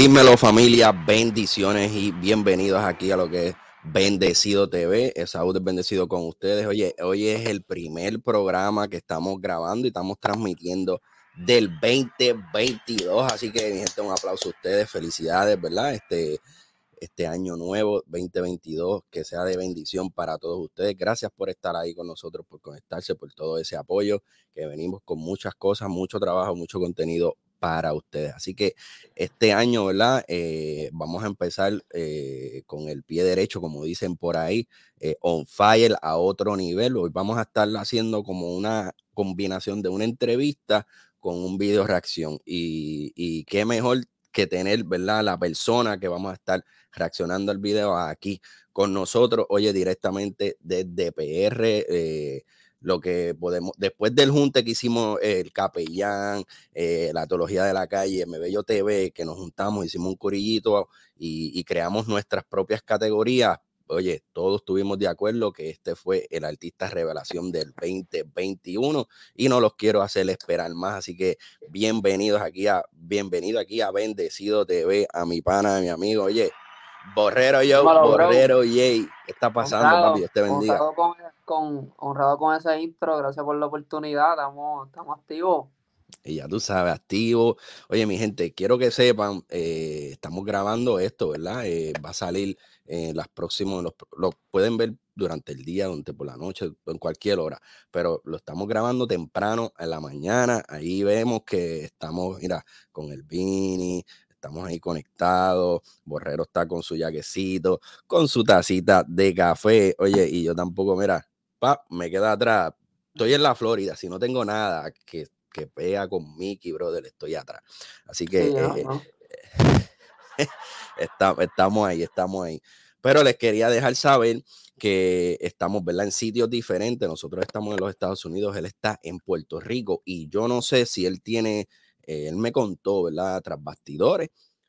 Dímelo familia, bendiciones y bienvenidos aquí a lo que es Bendecido TV. Saúl es bendecido con ustedes. Oye, hoy es el primer programa que estamos grabando y estamos transmitiendo del 2022. Así que, mi gente, un aplauso a ustedes. Felicidades, ¿verdad? Este, este año nuevo 2022, que sea de bendición para todos ustedes. Gracias por estar ahí con nosotros, por conectarse, por todo ese apoyo, que venimos con muchas cosas, mucho trabajo, mucho contenido para ustedes. Así que este año, ¿verdad? Eh, vamos a empezar eh, con el pie derecho, como dicen por ahí, eh, on fire a otro nivel. Hoy vamos a estar haciendo como una combinación de una entrevista con un video reacción. Y, qué mejor que tener, ¿verdad? La persona que vamos a estar reaccionando al video aquí con nosotros, oye, directamente desde PR. Eh, lo que podemos, después del junte que hicimos el capellán, eh, la teología de la calle, MBello TV, que nos juntamos, hicimos un corillito y, y creamos nuestras propias categorías, oye, todos estuvimos de acuerdo que este fue el artista revelación del 2021 y no los quiero hacer esperar más, así que bienvenidos aquí a bienvenido aquí a Bendecido TV, a mi pana, a mi amigo, oye, Borrero yo, Borrero Yay, ¿qué está pasando, honrado, papi? Dios te bendiga. Honrado con, con, honrado con ese intro, gracias por la oportunidad, estamos, estamos activos. Y ya tú sabes, activo. Oye, mi gente, quiero que sepan, eh, estamos grabando esto, ¿verdad? Eh, va a salir en las próximas, lo, pueden ver durante el día, durante por la noche, en cualquier hora, pero lo estamos grabando temprano en la mañana. Ahí vemos que estamos, mira, con el Vini, estamos ahí conectados. Borrero está con su yaquecito, con su tacita de café. Oye, y yo tampoco, mira, pa, me queda atrás. Estoy en la Florida, si no tengo nada que, que pega con Mickey, brother, estoy atrás. Así que eh, estamos ahí, estamos ahí. Pero les quería dejar saber que estamos, ¿verdad? En sitios diferentes. Nosotros estamos en los Estados Unidos, él está en Puerto Rico y yo no sé si él tiene, eh, él me contó, ¿verdad? Tras bastidores,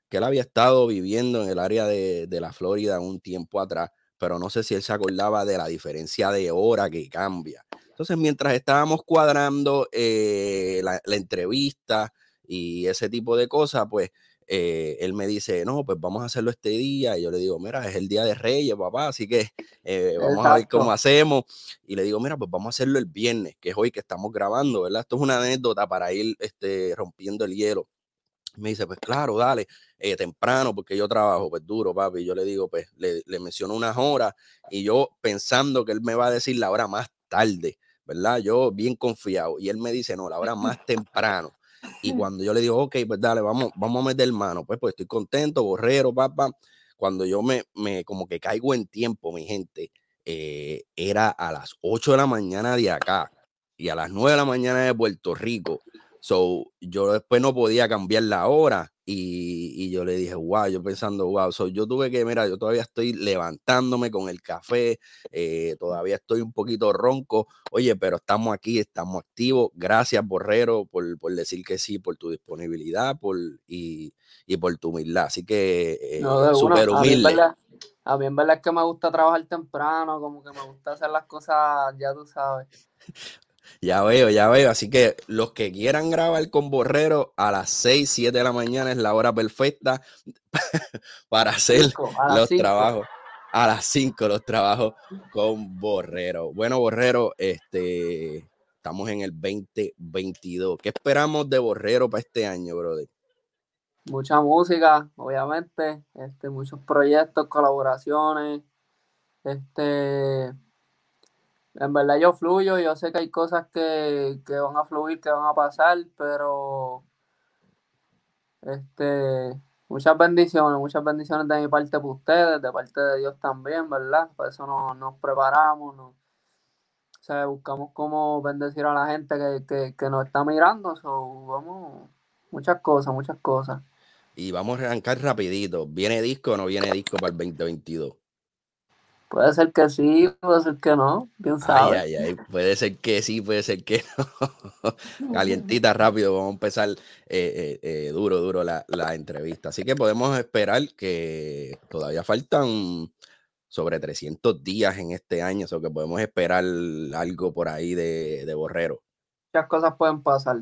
que él había estado viviendo en el área de, la Florida un tiempo atrás, pero no sé si él se acordaba de la diferencia de hora que cambia. Entonces, mientras estábamos cuadrando eh, la entrevista y ese tipo de cosas, pues eh, él me dice, no, pues vamos a hacerlo este día. Y yo le digo, mira, es el día de Reyes, papá, así que eh, vamos a ver cómo hacemos. Y le digo, mira, pues vamos a hacerlo el viernes, que es hoy que estamos grabando, ¿verdad? Esto es una anécdota para ir este, rompiendo el hielo. Me dice, pues claro, dale, eh, temprano, porque yo trabajo, pues duro, papi. Yo le digo, pues le, le menciono unas horas y yo pensando que él me va a decir la hora más tarde, ¿verdad? Yo bien confiado. Y él me dice, no, la hora más temprano. Y cuando yo le digo, ok, pues dale, vamos, vamos a meter mano, pues, pues estoy contento, borrero, papá. Cuando yo me, me como que caigo en tiempo, mi gente, eh, era a las 8 de la mañana de acá y a las 9 de la mañana de Puerto Rico. So, yo después no podía cambiar la hora y, y, yo le dije, wow, yo pensando, wow, so, yo tuve que, mira, yo todavía estoy levantándome con el café, eh, todavía estoy un poquito ronco, oye, pero estamos aquí, estamos activos, gracias Borrero por, por decir que sí, por tu disponibilidad por, y, y por tu humildad, así que eh, no, súper humilde. A mí en verdad es que me gusta trabajar temprano, como que me gusta hacer las cosas, ya tú sabes. Ya veo, ya veo. Así que los que quieran grabar con Borrero a las 6, 7 de la mañana es la hora perfecta para hacer los trabajos. A las 5 los trabajos con Borrero. Bueno, Borrero, este, estamos en el 2022. ¿Qué esperamos de Borrero para este año, brother? Mucha música, obviamente, este, muchos proyectos, colaboraciones, este, en verdad yo fluyo, yo sé que hay cosas que, que, van a fluir, que van a pasar, pero este muchas bendiciones, muchas bendiciones de mi parte para ustedes, de parte de Dios también, ¿verdad? Por eso nos, nos preparamos, nos, o sea, buscamos cómo bendecir a la gente que, que, que nos está mirando, so, vamos, muchas cosas, muchas cosas. Y vamos a arrancar rapidito, ¿viene disco o no viene disco para el 2022? Puede ser que sí, puede ser que no, quién sabe. Ay, ay, ay. Puede ser que sí, puede ser que no. Calientita, rápido, vamos a empezar eh, eh, eh, duro, duro la, la, entrevista. Así que podemos esperar que todavía faltan sobre 300 días en este año, o sea que podemos esperar algo por ahí de, de Borrero. Muchas cosas pueden pasar.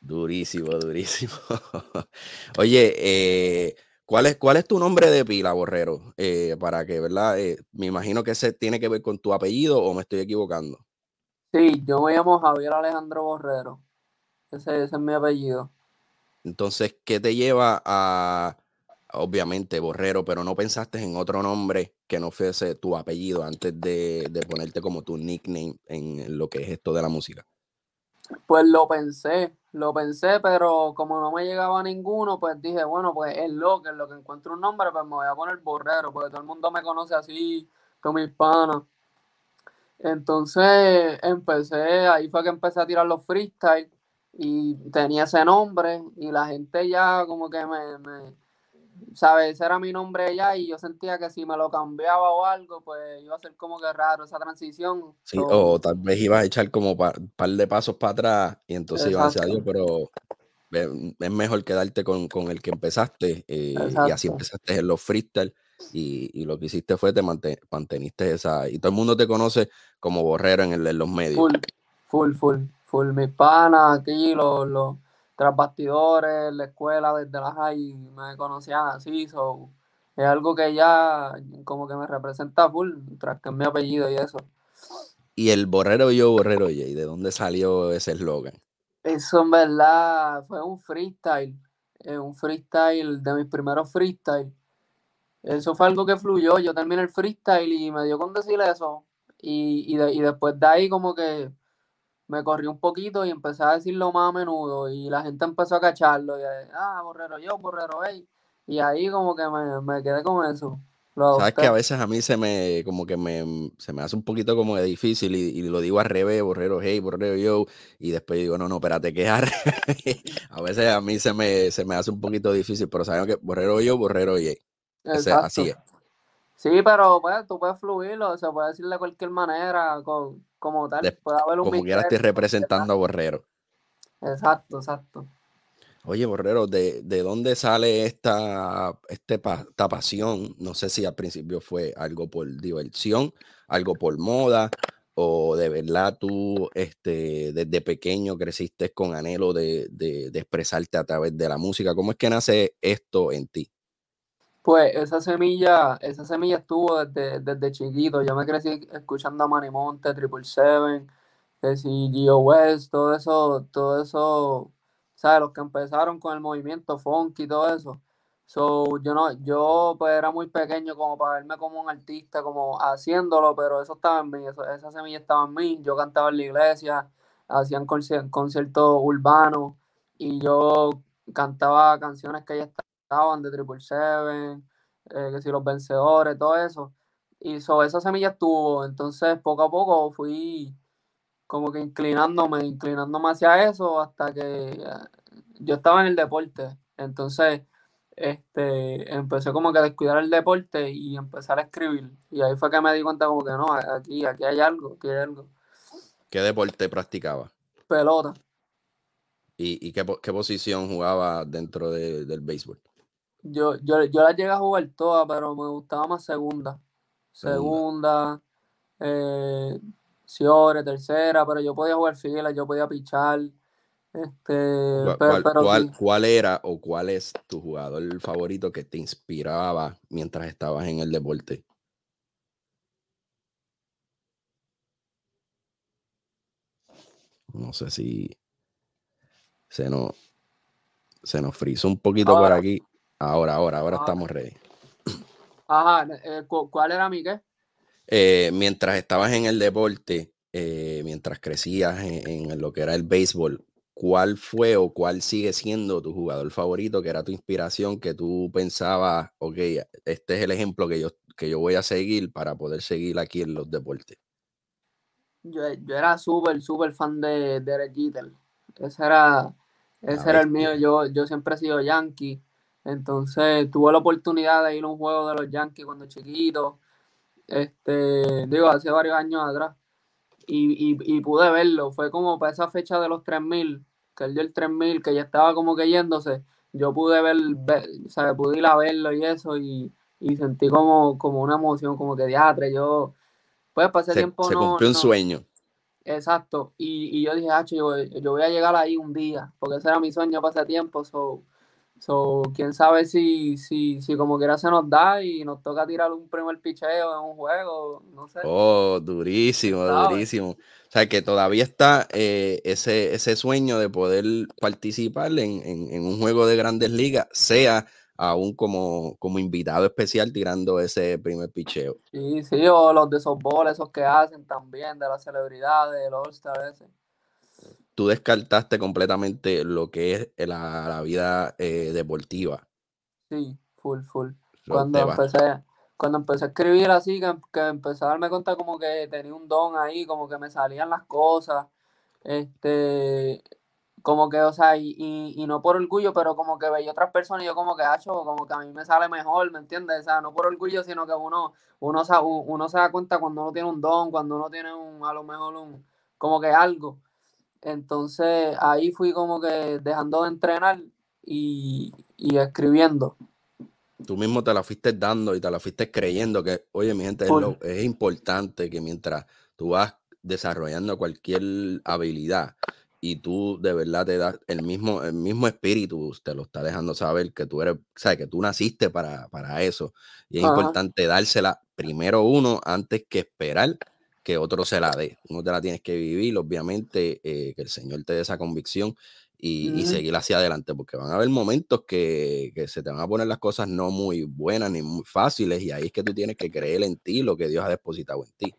Durísimo, durísimo. Oye, eh, ¿cuál, es, ¿cuál es tu nombre de pila, Borrero? Eh, para que, ¿verdad? Eh, me imagino que ese tiene que ver con tu apellido o me estoy equivocando. Sí, yo me llamo Javier Alejandro Borrero. Ese, ese es mi apellido. Entonces, ¿qué te lleva a, obviamente, Borrero, pero no pensaste en otro nombre que no fuese tu apellido antes de, de ponerte como tu nickname en lo que es esto de la música? Pues lo pensé, lo pensé, pero como no me llegaba ninguno, pues dije, bueno, pues es lo que, lo que encuentro un nombre, pues me voy a poner Borrero, porque todo el mundo me conoce así, con mis panas. Entonces empecé, ahí fue que empecé a tirar los freestyle y tenía ese nombre y la gente ya como que me, me ¿sabes? Ese era mi nombre ya y yo sentía que si me lo cambiaba o algo, pues iba a ser como que raro esa transición. Sí, o tal vez ibas a echar como un par de pasos para atrás y entonces ibas a decir, pero es mejor quedarte con, el que empezaste eh, y así empezaste en los freestyle y, lo que hiciste fue te manteniste esa y todo el mundo te conoce como borrero en, el, los medios. Full, full, full, full. Mis panas aquí, los, los tras bastidores, la escuela, desde la high, me conocían así, so, es algo que ya como que me representa full, tras que es mi apellido y eso. Y el Borrero Yo, Borrero ¿y ¿de dónde salió ese eslogan? Eso en verdad fue un freestyle, eh, un freestyle de mis primeros freestyle. Eso fue algo que fluyó, yo terminé el freestyle y me dio con decir eso. Y, y después de ahí como que me corrí un poquito y empecé a decirlo más a menudo y la gente empezó a cacharlo y ah, borrero yo, borrero hey. Y ahí como que me, quedé con eso. Sabes que a veces a mí se me, como que me, se me hace un poquito como de difícil y, lo digo al revés, borrero hey, borrero yo, y después digo, no, no, espérate, que a veces a mí se me, se me hace un poquito difícil, pero saben que borrero yo, borrero hey. así es. Sí, pero pues, tú puedes fluirlo, se puede decir de cualquier manera, como tal. puede haber un como quiera estoy representando a Borrero. Exacto, exacto. Oye, Borrero, ¿de, dónde sale esta, este, esta pasión? No sé si al principio fue algo por diversión, algo por moda, o de verdad tú este, desde pequeño creciste con anhelo de, de expresarte a través de la música. ¿Cómo es que nace esto en ti? Pues esa semilla, esa semilla estuvo desde, desde chiquito. Yo me crecí escuchando a Manimonte, Triple Seven, si Gio West, todo eso, todo eso, ¿sabes? Los que empezaron con el movimiento funky y todo eso. So, yo no, yo pues era muy pequeño como para verme como un artista, como haciéndolo, pero eso estaba en mí, esa semilla estaba en mí. Yo cantaba en la iglesia, hacían conciertos urbanos y yo cantaba canciones que ya estaban de Triple Seven, eh, que si los vencedores, todo eso. Y sobre esa semilla estuvo. Entonces, poco a poco fui como que inclinándome, inclinándome hacia eso hasta que eh, yo estaba en el deporte. Entonces, este, empecé como que a descuidar el deporte y empezar a escribir. Y ahí fue que me di cuenta como que no, aquí, aquí hay algo, aquí hay algo. ¿Qué deporte practicaba? Pelota. ¿Y, qué, posición jugaba dentro del béisbol? Yo, yo, yo la llegué a jugar todas, pero me gustaba más segunda. Segunda, eh, Ciore, tercera, pero yo podía jugar fila, yo podía pichar. Este, ¿Cuál, cuál, era o cuál es tu jugador favorito que te inspiraba mientras estabas en el deporte? No sé si se nos, se nos frizó un poquito por aquí. Ahora, ahora, ahora estamos ready. Ajá, eh, ¿cuál era mi qué? Eh, mientras estabas en el deporte, eh, mientras crecías en, lo que era el béisbol, ¿cuál fue o cuál sigue siendo tu jugador favorito, que era tu inspiración, que tú pensabas, ok, este es el ejemplo que yo, que yo voy a seguir para poder seguir aquí en los deportes? Yo, era súper, súper fan de Derek Jeter. Ese era, ese era el mío. Yo, yo siempre he sido yankee. Entonces tuve la oportunidad de ir a un juego de los Yankees cuando chiquito, este, digo, hace varios años atrás, y, y, pude verlo. Fue como para esa fecha de los 3000, que él dio el 3000, que ya estaba como que yéndose. Yo pude ver, o sea, pude ir a verlo y eso, y, sentí como, como una emoción, como que diatre. Yo, pues, pasé tiempo. Se cumplió un sueño. Exacto. Y, yo dije, ah, yo, yo, voy a llegar ahí un día, porque ese era mi sueño ese tiempo. So, so, quién sabe si, si, si como quiera se nos da y nos toca tirar un primer picheo en un juego, no sé. Oh, durísimo, durísimo. O sea, que todavía está eh, ese, ese sueño de poder participar en, en un juego de grandes ligas, sea aún como, como invitado especial tirando ese primer picheo. Sí, sí, o los de softball, esos que hacen también, de las celebridades, del All-Star ese. Tú descartaste completamente lo que es la, vida eh, deportiva. Sí, full, full. cuando empecé, cuando empecé a escribir así, que, que empecé a darme cuenta como que tenía un don ahí, como que me salían las cosas. Este, como que, o sea, y, y, no por orgullo, pero como que veía otras personas y yo como que, hacho, como que a mí me sale mejor, ¿me entiendes? O sea, no por orgullo, sino que uno, uno, uno se da cuenta cuando uno tiene un don, cuando uno tiene un, a lo mejor un, como que algo. Entonces ahí fui como que dejando de entrenar y, escribiendo. Tú mismo te la fuiste dando y te la fuiste creyendo que, oye, mi gente, es, es importante que mientras tú vas desarrollando cualquier habilidad, y tú de verdad te das el mismo, el mismo espíritu, te lo está dejando saber que tú eres, sabes, que tú naciste para, para eso. Y es importante dársela primero uno antes que esperar que otro se la dé. Uno te la tienes que vivir, obviamente, eh, que el Señor te dé esa convicción y, seguir hacia adelante, porque van a haber momentos que, que, se te van a poner las cosas no muy buenas ni muy fáciles, y ahí es que tú tienes que creer en ti, lo que Dios ha depositado en ti.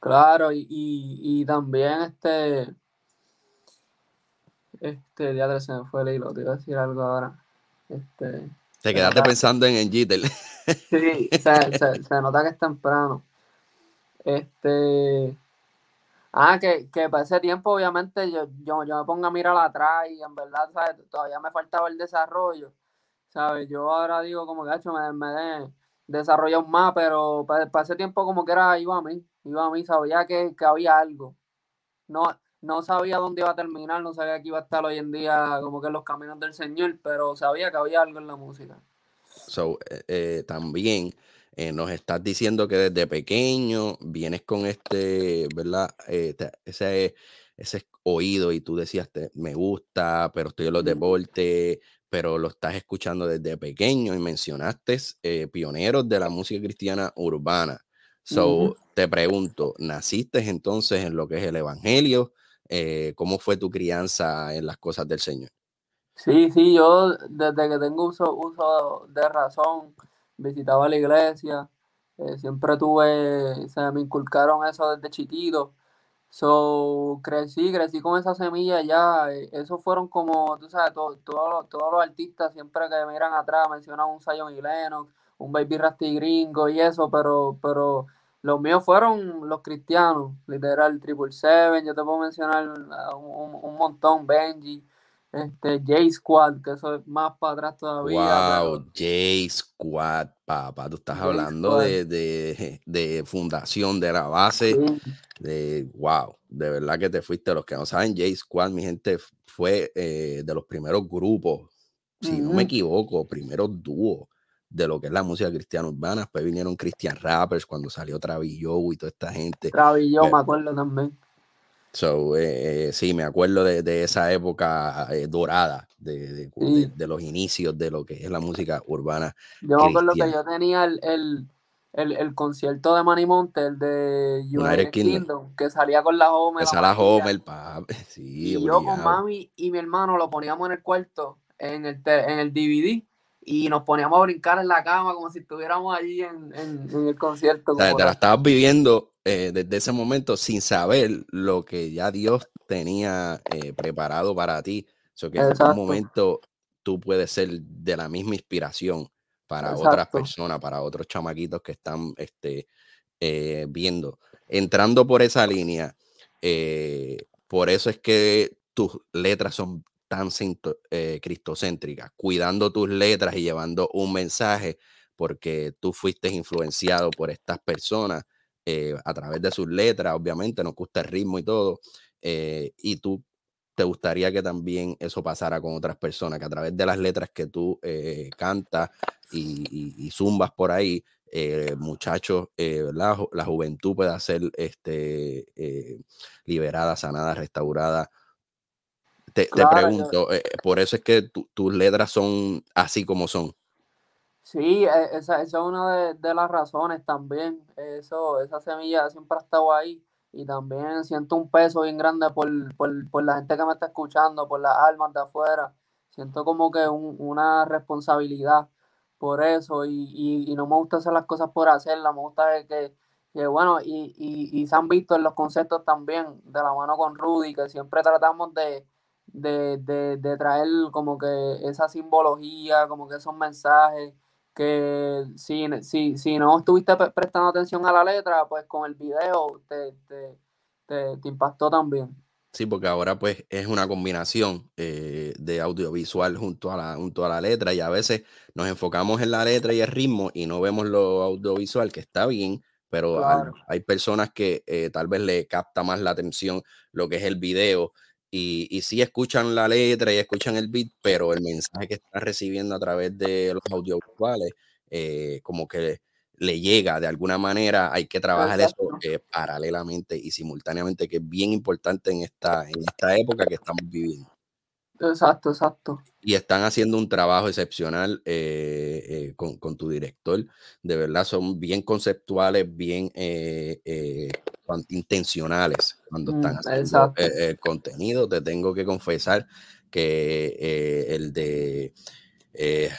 Claro, y, y también este este, ya se me fue el hilo, te iba a decir algo ahora. Este, te quedaste pensando en Jitter. Sí, se, nota que es temprano. Este. Ah, que, que para ese tiempo, obviamente, yo, yo, yo me pongo a mirar atrás y en verdad, ¿sabes? Todavía me faltaba el desarrollo. ¿Sabes? Yo ahora digo, como que hecho, me, me de desarrollar más, pero para, ese tiempo, como que era, iba a mí, iba a mí, sabía que, que había algo. No, no sabía dónde iba a terminar, no sabía que iba a estar hoy en día como que en los caminos del Señor, pero sabía que había algo en la música. So, eh, eh, también eh, nos estás diciendo que desde pequeño vienes con este, ¿verdad? ese, ese oído y tú decías, me gusta, pero estoy en los deportes, pero lo estás escuchando desde pequeño y mencionaste pioneros de la música cristiana urbana. So, te pregunto, ¿naciste entonces en lo que es el Evangelio? Eh, cómo fue tu crianza en las cosas del Señor. Sí, sí, yo desde que tengo uso, uso de razón, visitaba la iglesia, eh, siempre tuve, se me inculcaron eso desde chiquito. So, crecí, crecí con esa semilla ya. Eh, esos fueron como, tú sabes, todos los artistas siempre que miran atrás mencionan un Zion y Lennox, un Baby Rasty Gringo y eso, pero, pero los míos fueron los cristianos, literal, Triple Seven, yo te puedo mencionar un, montón, Benji, este, J Squad, que eso es más para atrás todavía. Wow, J Squad, papá, tú estás hablando de, fundación, de la base, de wow, de verdad que te fuiste. Los que no saben, J Squad, mi gente, fue eh, de los primeros grupos, si no me equivoco, primeros dúos de lo que es la música cristiana urbana. Después vinieron Christian Rappers cuando salió Travillo y toda esta gente. Travillo, me acuerdo también. So, eh, eh, sí, me acuerdo de, esa época eh, dorada, de, los inicios de lo que es la música urbana. Yo me acuerdo que yo tenía el, concierto de Monte, el de United, Kingdom. que salía con la Homer. Esa la Homer, Sí, y yo con mami y mi hermano lo poníamos en el cuarto, en el, en el DVD y nos poníamos a brincar en la cama como si estuviéramos allí en, el concierto. te la estabas viviendo eh, desde ese momento sin saber lo que ya Dios tenía eh, preparado para ti. O que en algún momento tú puedes ser de la misma inspiración para otras personas, para otros chamaquitos que están este, eh, viendo. Entrando por esa línea, por eso es que tus letras son tan eh, cristocéntrica, cuidando tus letras y llevando un mensaje, porque tú fuiste influenciado por estas personas eh, a través de sus letras, obviamente, nos gusta el ritmo y todo, eh, y tú te gustaría que también eso pasara con otras personas, que a través de las letras que tú cantas y, zumbas por ahí, eh, muchachos, eh, la, la, juventud pueda ser este, liberada, sanada, restaurada. Te, pregunto, por eso es que tus letras son así como son. Sí, e, esa, esa es una de, las razones también. Eso, esa semilla siempre ha estado ahí y también siento un peso bien grande por, la gente que me está escuchando, por las almas de afuera. Siento como que una responsabilidad por eso y, no me gusta hacer las cosas por hacerlas, me gusta que, bueno, y, y, se han visto en los conceptos también de la mano con Rudy, que siempre tratamos de, de traer como que esa simbología, como que esos mensajes que si, si, si no estuviste prestando atención a la letra, pues con el video te, te, impactó también. Sí, porque ahora pues es una combinación eh, de audiovisual junto a, la, junto a la letra y a veces nos enfocamos en la letra y el ritmo y no vemos lo audiovisual, que está bien, pero hay, personas que eh, tal vez le capta más la atención lo que es el video y, y sí escuchan la letra y escuchan el beat, pero el mensaje que están recibiendo a través de los audiovisuales, eh, como que le llega de alguna manera, hay que trabajar eso eh, paralelamente y simultáneamente, que es bien importante en esta, en esta época que estamos viviendo. Exacto, exacto. Y están haciendo un trabajo excepcional eh, con, con, tu director. De verdad, son bien conceptuales, bien intencionales cuando están mm, haciendo eh, el, contenido. Te tengo que confesar que eh, el de eh,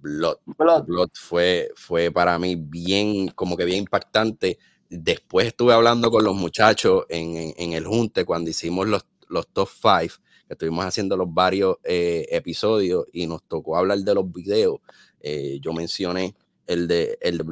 Blood, Blood. fue, fue para mí bien, como que bien impactante. Después estuve hablando con los muchachos en, el Junte cuando hicimos los, los top 5, que estuvimos haciendo los varios episodios y nos tocó hablar de los videos. yo mencioné el de, el de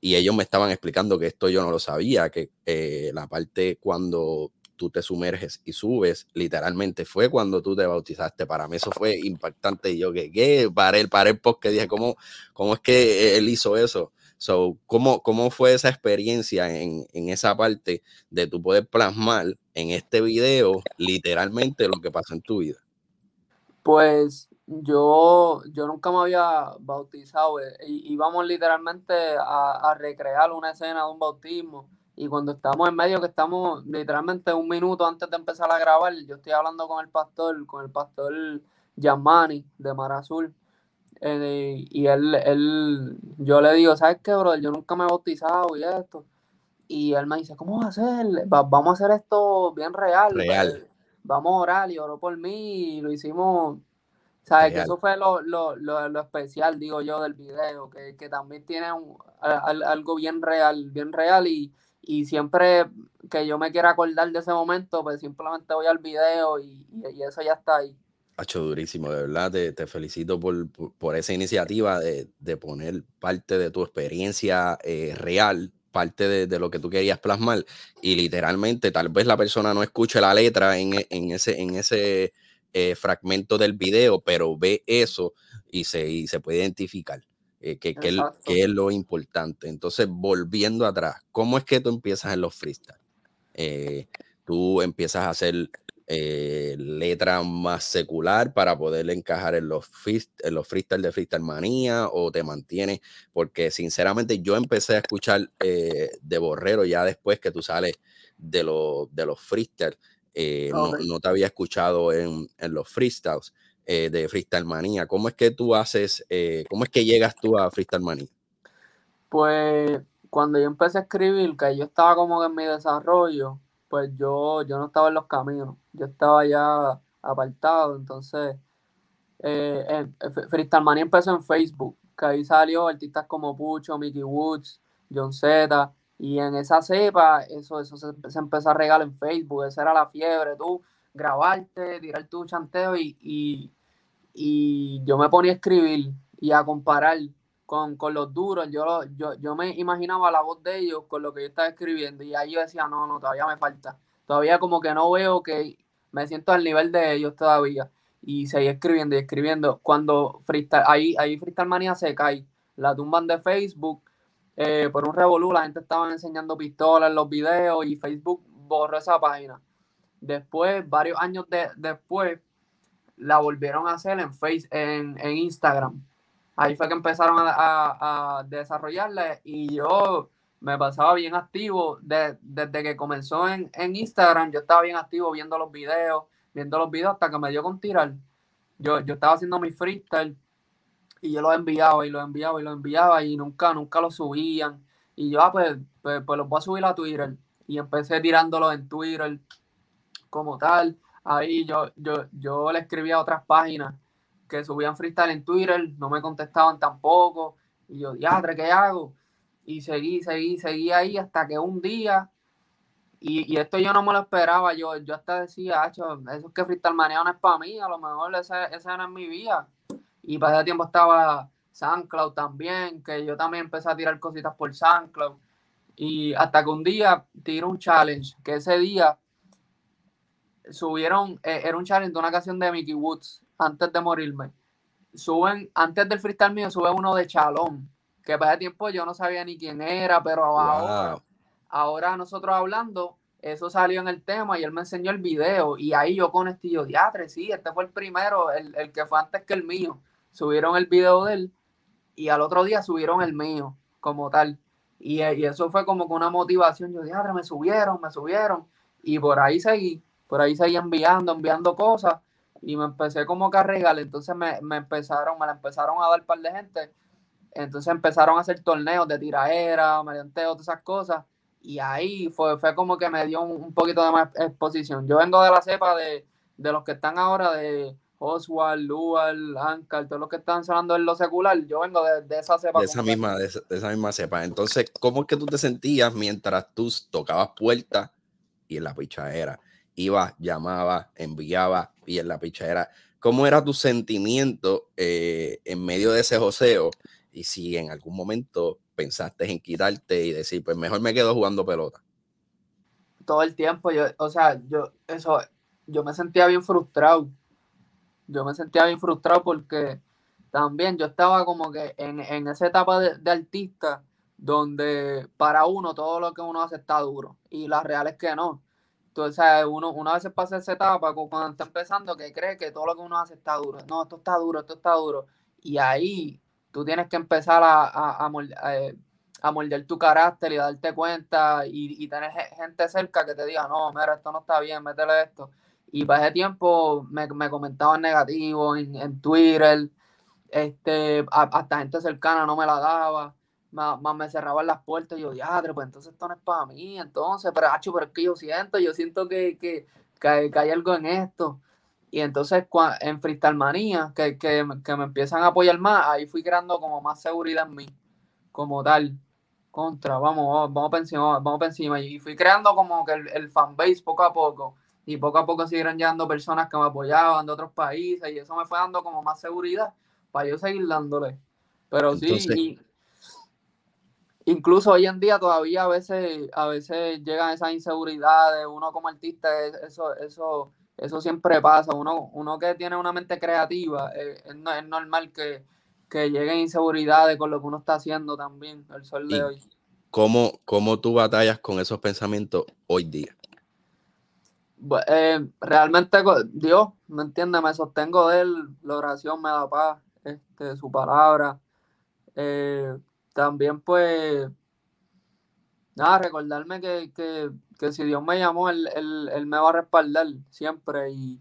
y ellos me estaban explicando que esto yo no lo sabía, que eh, la parte cuando tú te sumerges y subes, literalmente fue cuando tú te bautizaste. Para mí eso fue impactante. Y yo, que qué? Paré, paré el que dije, ¿cómo, ¿cómo es que él hizo eso? So, ¿cómo, ¿Cómo fue esa experiencia en, en esa parte de tú poder plasmar en este video literalmente lo que pasó en tu vida? Pues yo, yo nunca me había bautizado. Eh, íbamos literalmente a, recrear una escena de un bautismo. Y cuando estamos en medio, que estamos literalmente un minuto antes de empezar a grabar, yo estoy hablando con el pastor, con el pastor Yamani de Mar Azul. Eh, y él, él, yo le digo, ¿sabes qué, bro? Yo nunca me he bautizado y esto. Y él me dice, ¿cómo vas a hacer? vamos a hacer esto bien real. Real. Vamos a orar y oró por mí y lo hicimos ¿Sabes? Que eso fue lo, lo, lo, especial, digo yo, del video, que, que también tiene algo bien real, bien real y, y, siempre que yo me quiera acordar de ese momento, pues simplemente voy al video y, y, eso ya está ahí. Hacho durísimo, de verdad, te, te felicito por, por, esa iniciativa de, de, poner parte de tu experiencia eh, real parte de, de, lo que tú querías plasmar y literalmente tal vez la persona no escuche la letra en, en ese, en ese eh, fragmento del video, pero ve eso y se, se puede identificar. Eh, que, que, es lo importante. Entonces, volviendo atrás, ¿cómo es que tú empiezas en los freestyle? Tú empiezas a hacer letra más secular para poder encajar en los, en los freestyle de Freestyle Manía o te mantienes, porque sinceramente yo empecé a escuchar de Borrero ya después que tú sales de, de los freestyle eh, no, te había escuchado en, los freestyles eh, de Freestyle Manía. ¿Cómo es que tú haces, eh, cómo es que llegas tú a Freestyle Manía? Pues cuando yo empecé a escribir, que yo estaba como en mi desarrollo, pues yo, yo no estaba en los caminos, yo estaba ya apartado, entonces Freestyle Manía empezó en Facebook, que ahí salió artistas como Pucho, Mickey Woods, John Z, y en esa cepa, eso, eso se, empezó a regalar en Facebook, esa era la fiebre, tú grabarte, tirar tu chanteo y, y, yo me ponía a escribir y a comparar con, los duros. Yo, yo, yo me imaginaba la voz de ellos con lo que yo estaba escribiendo y ahí yo decía, no, no, todavía me falta. Todavía como que no veo que me siento al nivel de ellos todavía. Y seguí escribiendo y escribiendo. Cuando freestyle, ahí, ahí Freestyle Manía se cae, la tumban de Facebook eh, por un revolú, la gente estaba enseñando pistolas en los videos y Facebook borró esa página. Después, varios años después, la volvieron a hacer en, face, en, Instagram. Ahí fue que empezaron a, a, desarrollarla y yo me pasaba bien activo desde que comenzó en, en, Instagram, yo estaba bien activo viendo los videos, viendo los videos hasta que me dio con tirar. Yo, yo estaba haciendo mi freestyle y yo los enviaba y los enviaba y los enviaba y nunca, nunca los subían. Y yo, ah, pues, pues, pues los voy a subir a Twitter. Y empecé tirándolos en Twitter como tal. Ahí yo, yo, yo le escribía a otras páginas que subían freestyle en Twitter, no me contestaban tampoco. Y yo, diadre, ¿qué hago? Y seguí, seguí, seguí ahí hasta que un día, y, esto yo no me lo esperaba, yo, yo hasta decía, eso es que freestyle manía no es para mí, a lo mejor ese, ese no es mi vida. Y para tiempo estaba SoundCloud también, que yo también empecé a tirar cositas por SoundCloud. Y hasta que un día tiré un challenge, que ese día subieron, eh, era un challenge de una canción de Mickey Woods, antes de morirme. Suben, antes del freestyle mío, sube uno de Chalón, que para ese tiempo yo no sabía ni quién era, pero ahora, ahora nosotros hablando, eso salió en el tema y él me enseñó el video y ahí yo con este yo, diatre, sí, este fue el primero, el, el, que fue antes que el mío. Subieron el video de él y al otro día subieron el mío como tal. Y, y eso fue como con una motivación, yo, diatre, me subieron, me subieron y por ahí seguí por ahí seguía enviando, enviando cosas y me empecé como que a regalar, entonces me, empezaron, me la empezaron a dar un par de gente, entonces empezaron a hacer torneos de tiraera, mediante todas esas cosas, y ahí fue, fue como que me dio un, poquito de más exposición. Yo vengo de la cepa de, los que están ahora, de Oswald, Lual, Ankar, todos los que están sonando en lo secular, yo vengo de, esa cepa. De esa, misma, de esa, misma cepa. Entonces, ¿cómo es que tú te sentías mientras tú tocabas puertas y en la pichadera? iba, llamaba, enviaba y en la pichadera. ¿Cómo era tu sentimiento eh, en medio de ese joseo? Y si en algún momento pensaste en quitarte y decir, pues mejor me quedo jugando pelota. Todo el tiempo, yo, o sea, yo, eso, yo me sentía bien frustrado. Yo me sentía bien frustrado porque también yo estaba como que en, en esa etapa de, de, artista donde para uno todo lo que uno hace está duro y la real es que no. Entonces, uno, una vez pasa esa etapa cuando está empezando que cree que todo lo que uno hace está duro. No, esto está duro, esto está duro. Y ahí tú tienes que empezar a, a, a, eh, moldear tu carácter y darte cuenta y, tener gente cerca que te diga, no, mira, esto no está bien, métele esto. Y para ese tiempo me, me comentaban negativo en, en Twitter, este, hasta gente cercana no me la daba más, me cerraban las puertas y yo, diadre, pues entonces esto no es para mí, entonces, pero, hacho, pero es que yo siento, yo siento que, que, que, hay, algo en esto. Y entonces en Freestyle Manía, que, que, que, me empiezan a apoyar más, ahí fui creando como más seguridad en mí, como tal, contra, vamos, vamos, para encima, vamos para encima. Y fui creando como que el, el fanbase poco a poco. Y poco a poco siguieron llegando personas que me apoyaban de otros países y eso me fue dando como más seguridad para yo seguir dándole. Pero sí, incluso hoy en día todavía a veces, a veces llegan esas inseguridades, uno como artista, eso, eso, eso siempre pasa, uno, uno que tiene una mente creativa, eh, es, normal que, que lleguen inseguridades con lo que uno está haciendo también, el sol de hoy. ¿Cómo, ¿Cómo tú batallas con esos pensamientos hoy día? Eh, realmente Dios, ¿me entiende Me sostengo de él, la oración me da paz, este, su palabra. Eh, también pues, nada, recordarme que, si Dios me llamó, él, me va a respaldar siempre y,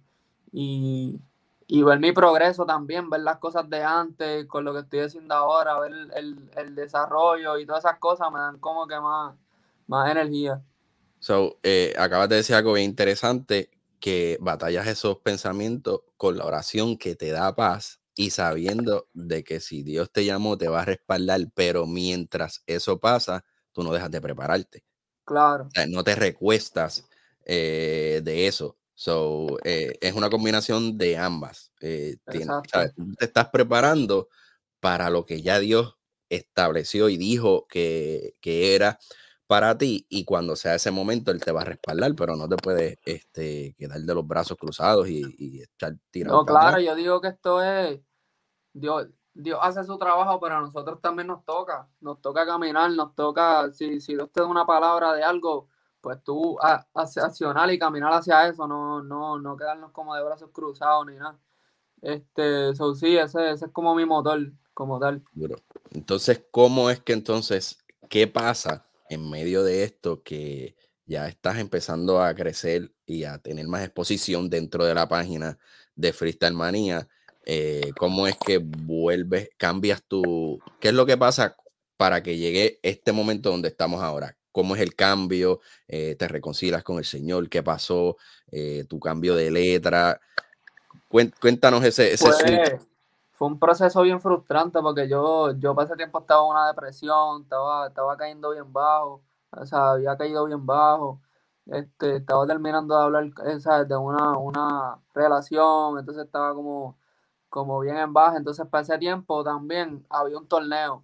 y, ver mi progreso también, ver las cosas de antes con lo que estoy haciendo ahora, ver el, desarrollo y todas esas cosas me dan como que más, más energía. So, eh, acabas de decir algo bien interesante, que batallas esos pensamientos con la oración que te da paz y sabiendo de que si Dios te llamó te va a respaldar, pero mientras eso pasa, tú no dejas de prepararte. Claro. no te recuestas eh, de eso. So, eh, es una combinación de ambas. Eh, te estás preparando para lo que ya Dios estableció y dijo que, que, era para ti y cuando sea ese momento él te va a respaldar, pero no te puedes este, quedar de los brazos cruzados y, y estar tirando. No, claro, yo digo que esto es Dios, Dios hace su trabajo, pero a nosotros también nos toca, nos toca caminar, nos toca, si, si Dios te da una palabra de algo, pues tú a, accionar y caminar hacia eso, no, no, no quedarnos como de brazos cruzados ni nada. Este, so, sí, ese, ese es como mi motor, como tal. Entonces, ¿cómo es que entonces, qué pasa en medio de esto que ya estás empezando a crecer y a tener más exposición dentro de la página de Freestyle Manía? Eh, ¿Cómo es que vuelves, cambias tu, qué es lo que pasa para que llegue este momento donde estamos ahora? ¿Cómo es el cambio? Eh, ¿Te reconcilias con el Señor? ¿Qué pasó? Eh, ¿Tu cambio de letra? Cuéntanos ese, ese fue un proceso bien frustrante porque yo, yo para ese tiempo estaba en una depresión, estaba, estaba cayendo bien bajo, o sea, había caído bien bajo, este, estaba terminando de hablar esa de una, una relación, entonces estaba como, como bien en baja, entonces para ese tiempo también había un torneo,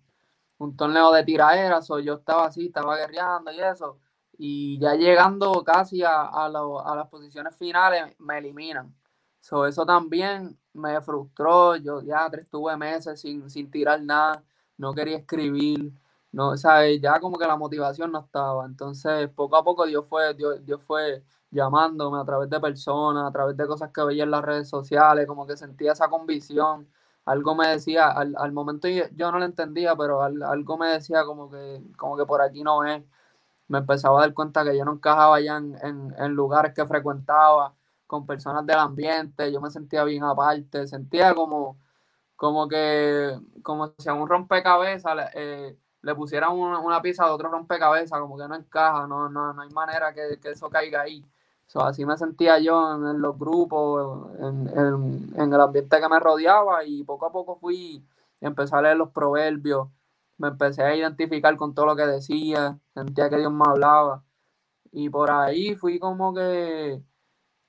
un torneo de tiraderas, o yo estaba así, estaba guerreando y eso, y ya llegando casi a, a, a las posiciones finales me eliminan. So, eso también me frustró. Yo ya estuve meses sin, sin tirar nada, no quería escribir, no, ¿sabes? Ya como que la motivación no estaba. Entonces, poco a poco Dios fue, Dios, fue llamándome a través de personas, a través de cosas que veía en las redes sociales, como que sentía esa convicción. Algo me decía, al, al momento yo, no lo entendía, pero algo me decía como que, como que por aquí no es. Me empezaba a dar cuenta que yo no encajaba ya en, en, en lugares que frecuentaba con personas del ambiente, yo me sentía bien aparte, sentía como, como que, como si a un rompecabezas le, eh, pusieran una, pieza de otro rompecabezas, como que no encaja, no, no, no hay manera que, eso caiga ahí. Así me sentía yo en, los grupos, en, el ambiente que me rodeaba y poco a poco fui, empecé a leer los proverbios, me empecé a identificar con todo lo que decía, sentía que Dios me hablaba. Y por ahí fui como que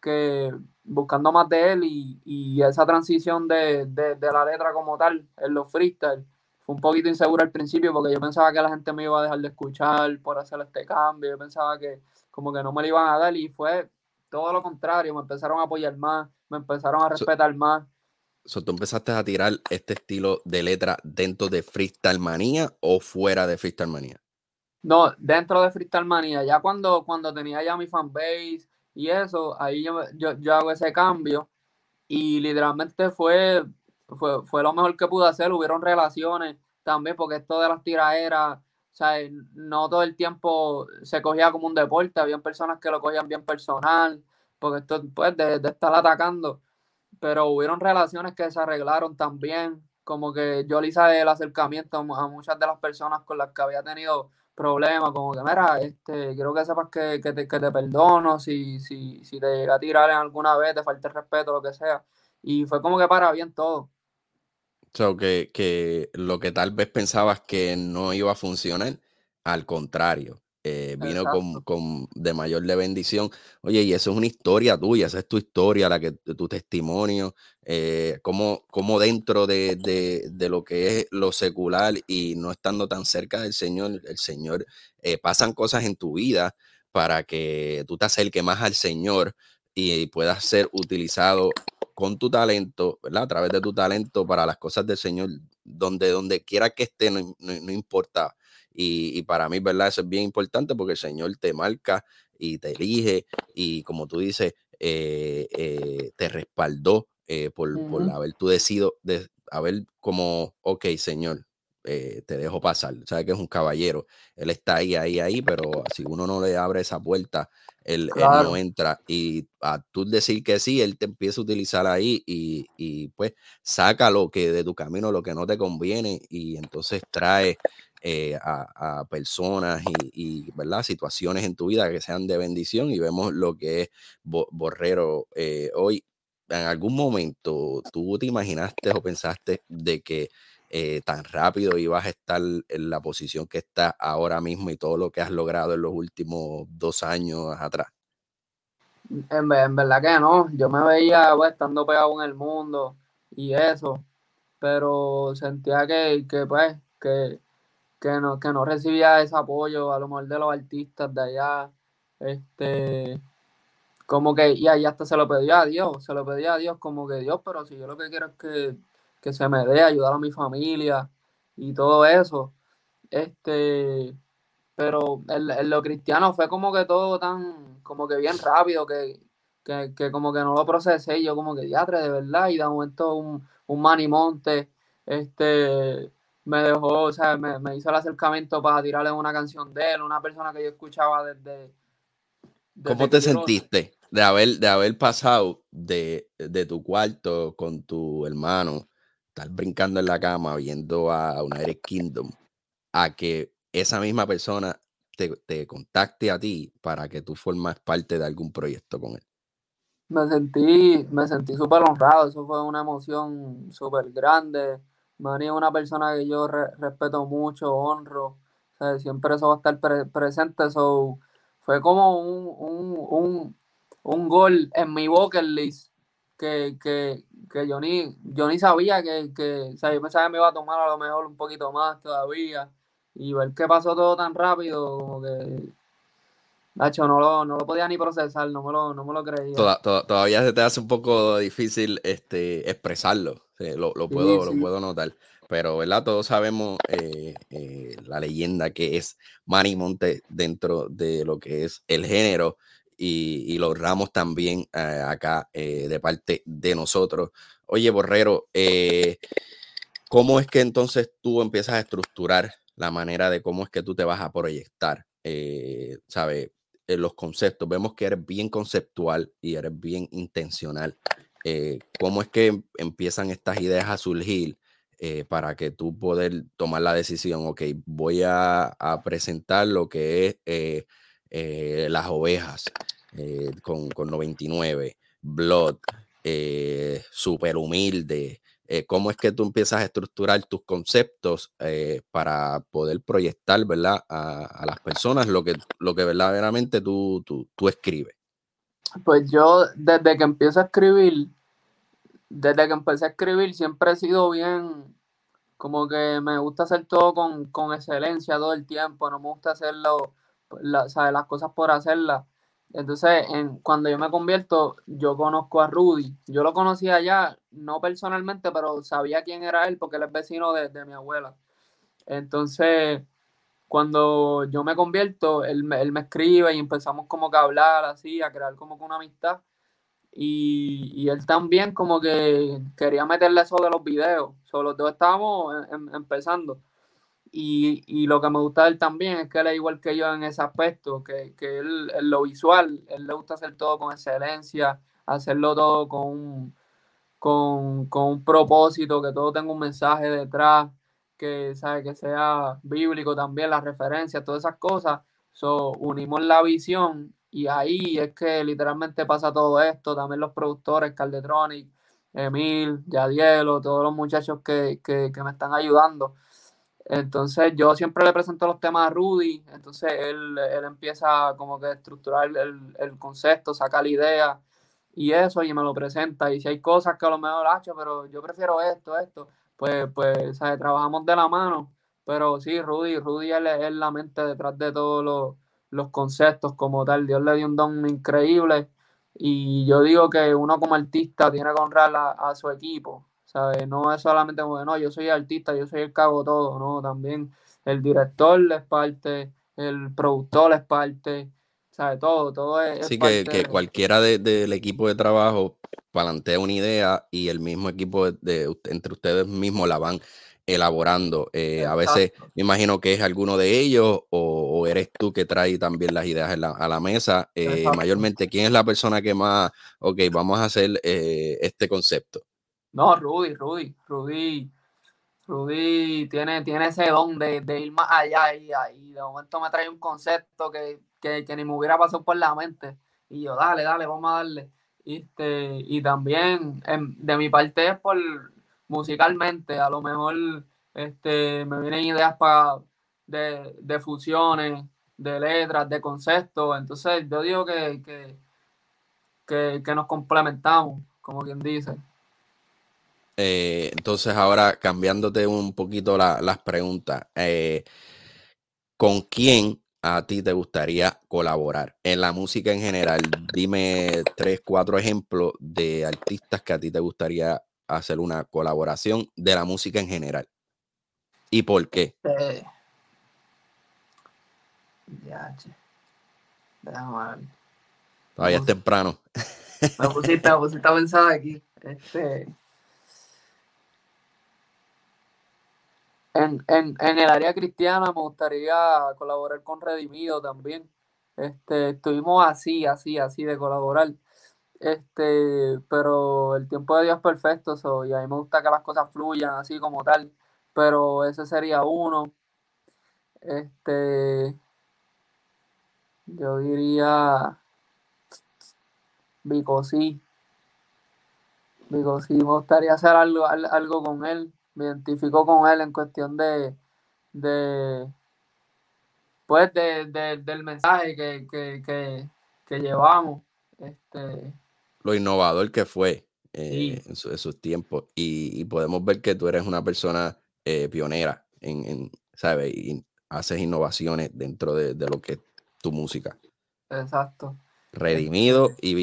que buscando más de él y, esa transición de, la letra como tal en los freestyle fue un poquito inseguro al principio porque yo pensaba que la gente me iba a dejar de escuchar por hacer este cambio, yo pensaba que como que no me lo iban a dar y fue todo lo contrario, me empezaron a apoyar más, me empezaron a respetar más. So, ¿Tú empezaste a tirar este estilo de letra dentro de Freestyle Manía o fuera de Freestyle Manía? No, dentro de Freestyle Manía, ya cuando, cuando tenía ya mi fanbase, y eso, ahí yo, yo, hago ese cambio y literalmente fue, fue, fue, lo mejor que pude hacer. Hubieron relaciones también, porque esto de las tiraderas, sea, no todo el tiempo se cogía como un deporte, habían personas que lo cogían bien personal, porque esto, pues, de, estar atacando, pero hubieron relaciones que se arreglaron también, como que yo le hice el acercamiento a muchas de las personas con las que había tenido problema, como que, mira, este, quiero que sepas que, que te, perdono si, si, si te llega a tirar en alguna vez, te falta el respeto, lo que sea. Y fue como que para bien todo. So, que, que lo que tal vez pensabas que no iba a funcionar, al contrario, eh, vino con, con, de mayor de bendición. Oye, y eso es una historia tuya, esa es tu historia, la que tu testimonio, eh, como, como dentro de, de, de, lo que es lo secular y no estando tan cerca del Señor, el Señor, eh, pasan cosas en tu vida para que tú te acerques más al Señor y puedas ser utilizado con tu talento, ¿verdad? A través de tu talento para las cosas del Señor, donde, donde quiera que esté, no, no, no importa y, para mí, ¿verdad? Eso es bien importante porque el Señor te marca y te elige y como tú dices, eh, eh, te respaldó eh, por, haber tú decidido, de, haber como, ok, Señor, te dejo pasar. Sabe que es un caballero. Él está ahí, ahí, ahí, pero si uno no le abre esa puerta, él, no entra. Y a tú decir que sí, él te empieza a utilizar ahí y, y, pues saca lo que de tu camino, lo que no te conviene y entonces trae eh, a, personas y, ¿verdad? situaciones en tu vida que sean de bendición y vemos lo que es Borrero eh, hoy. ¿En algún momento tú te imaginaste o pensaste de que eh, tan rápido ibas a estar en la posición que estás ahora mismo y todo lo que has logrado en los últimos dos años atrás? En, verdad que no, yo me veía pues, estando pegado en el mundo y eso, pero sentía que, que pues, que que no, que no recibía ese apoyo a lo mejor de los artistas de allá. Este, como que, y ahí hasta se lo pedía a Dios, se lo pedía a Dios como que Dios, pero si yo lo que quiero es que, se me dé ayudar a mi familia y todo eso. Este, pero en, lo cristiano fue como que todo tan, como que bien rápido, que, como que no lo procesé, yo como que diatre de verdad, y de momento un, un manimonte este, me dejó, o sea, me, me hizo el acercamiento para tirarle una canción de él, una persona que yo escuchaba desde... ¿Cómo te sentiste de haber, de haber pasado de, tu cuarto con tu hermano, estar brincando en la cama viendo a United Kingdom, a que esa misma persona te, te contacte a ti para que tú formas parte de algún proyecto con él? Me sentí, me sentí súper honrado, eso fue una emoción súper grande. Manny es una persona que yo respeto mucho, honro, siempre eso va a estar presente, eso fue como un, un, un, un, gol en mi bucket list que, que, que yo, ni, yo ni sabía que, que, o sea, yo pensaba que me iba a tomar a lo mejor un poquito más todavía y ver que pasó todo tan rápido, como que Nacho, no lo, no lo podía ni procesar, no me lo, no me lo creía. todavía se te hace un poco difícil este, expresarlo, lo, lo, puedo, lo puedo notar. Pero, ¿verdad? Todos sabemos eh, eh, la leyenda que es Manny Monte dentro de lo que es el género y, y lo honramos también eh, acá de parte de nosotros. Oye, Borrero, ¿cómo es que entonces tú empiezas a estructurar la manera de cómo es que tú te vas a proyectar? ¿Sabes? los conceptos. Vemos que eres bien conceptual y eres bien intencional. Eh, ¿Cómo es que em, empiezan estas ideas a surgir eh, para que tú poder tomar la decisión? Ok, voy a, presentar lo que es eh, las ovejas con, con 99, Blood, super humilde, eh, cómo es que tú empiezas a estructurar tus conceptos eh, para poder proyectar, ¿verdad? A, las personas lo que, lo que verdaderamente tú, tú, escribes. Pues yo desde que empiezo a escribir, desde que empecé a escribir siempre he sido bien, como que me gusta hacer todo con, con excelencia todo el tiempo, no me gusta hacerlo, las cosas por hacerlas. Entonces, en, cuando yo me convierto, yo conozco a Rudy. Yo lo conocía ya, no personalmente, pero sabía quién era él porque él es vecino de, mi abuela. Entonces, cuando yo me convierto, él, él, me escribe y empezamos como que a hablar así, a crear como que una amistad. Y, y él también como que quería meterle eso de los videos. Solo los dos estábamos em, em, empezando. Y, lo que me gusta de él también es que él es igual que yo en ese aspecto, que, que él, en lo visual, él le gusta hacer todo con excelencia, hacerlo todo con un, con, un propósito, que todo tenga un mensaje detrás, que, ¿sabe? que sea bíblico también, las referencias, todas esas cosas. So, unimos la visión y ahí es que literalmente pasa todo esto. También los productores, Caldetronic, Emil, Yadielo, todos los muchachos que, que me están ayudando entonces yo siempre le presento los temas a Rudy, entonces él, empieza como que a estructurar el, concepto, saca la idea y eso y me lo presenta. Y si hay cosas que a lo mejor ha hecho, pero yo prefiero esto, esto, pues, pues trabajamos de la mano. Pero sí, Rudy, Rudy es, es la mente detrás de todos los, conceptos como tal. Dios le dio un don increíble y yo digo que uno como artista tiene que honrar a su equipo no es solamente como, no, yo soy artista, yo soy el cago todo, no, también el director es parte, el productor es parte, ¿sabes? Todo, todo es. Así que, cualquiera del equipo de trabajo plantea una idea y el mismo equipo de, entre ustedes mismos la van elaborando. Eh, a veces me imagino que es alguno de ellos o, eres tú que trae también las ideas a la mesa. Eh, mayormente, ¿quién es la persona que más, ok, vamos a hacer eh, este concepto? No, Rudy, Rudy, Rudy, Rudy tiene, tiene ese don de, ir más allá y, ahí de momento me trae un concepto que, ni me hubiera pasado por la mente. Y yo, dale, dale, vamos a darle. Este, y también em, de mi parte es por musicalmente, a lo mejor este, me vienen ideas para de, fusiones, de letras, de conceptos. Entonces yo digo que, que, que nos complementamos, como quien dice. Eh, entonces, ahora cambiándote un poquito las preguntas, eh, ¿con quién a ti te gustaría colaborar en la música en general? Dime tres, cuatro ejemplos de artistas que a ti te gustaría hacer una colaboración de la música en general. ¿Y por qué? Eh, ya, Todavía es temprano. Me pusiste, me pusiste a pensar aquí. Este, en, el área cristiana me gustaría colaborar con Redimido también. Este, estuvimos así, así, así de colaborar. Este, pero el tiempo de Dios es perfecto, y a mí me gusta que las cosas fluyan así como tal. Pero ese sería uno. Este, yo diría Vico sí. Vico sí, me gustaría hacer algo, algo con él. Me identifico con él en cuestión de, de pues de, del mensaje que, llevamos. Este, Lo innovador que fue eh, en, sus tiempos. Y, podemos ver que tú eres una persona eh, pionera en, en, ¿sabes? Y haces innovaciones dentro de, de lo que es tu música. Exacto. Redimido y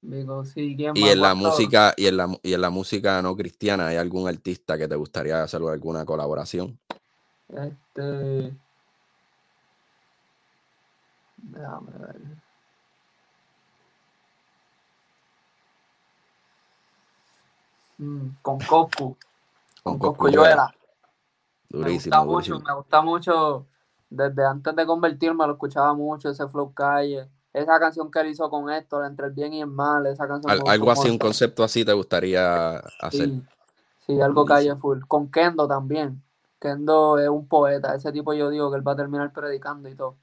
Sí. y en la música y en la, y en la música no cristiana hay algún artista que te gustaría hacer alguna colaboración este déjame ver. Mm, con Coco con, con Coco Durísimo, me gusta mucho me gusta mucho. Desde antes de convertirme lo escuchaba mucho ese flow calle esa canción que él hizo con Héctor, entre el bien y el mal, esa canción. algo así, un concepto así te gustaría hacer. Sí, algo calle full. Con Kendo también. Kendo es un poeta, ese tipo yo digo que él va a terminar predicando y todo.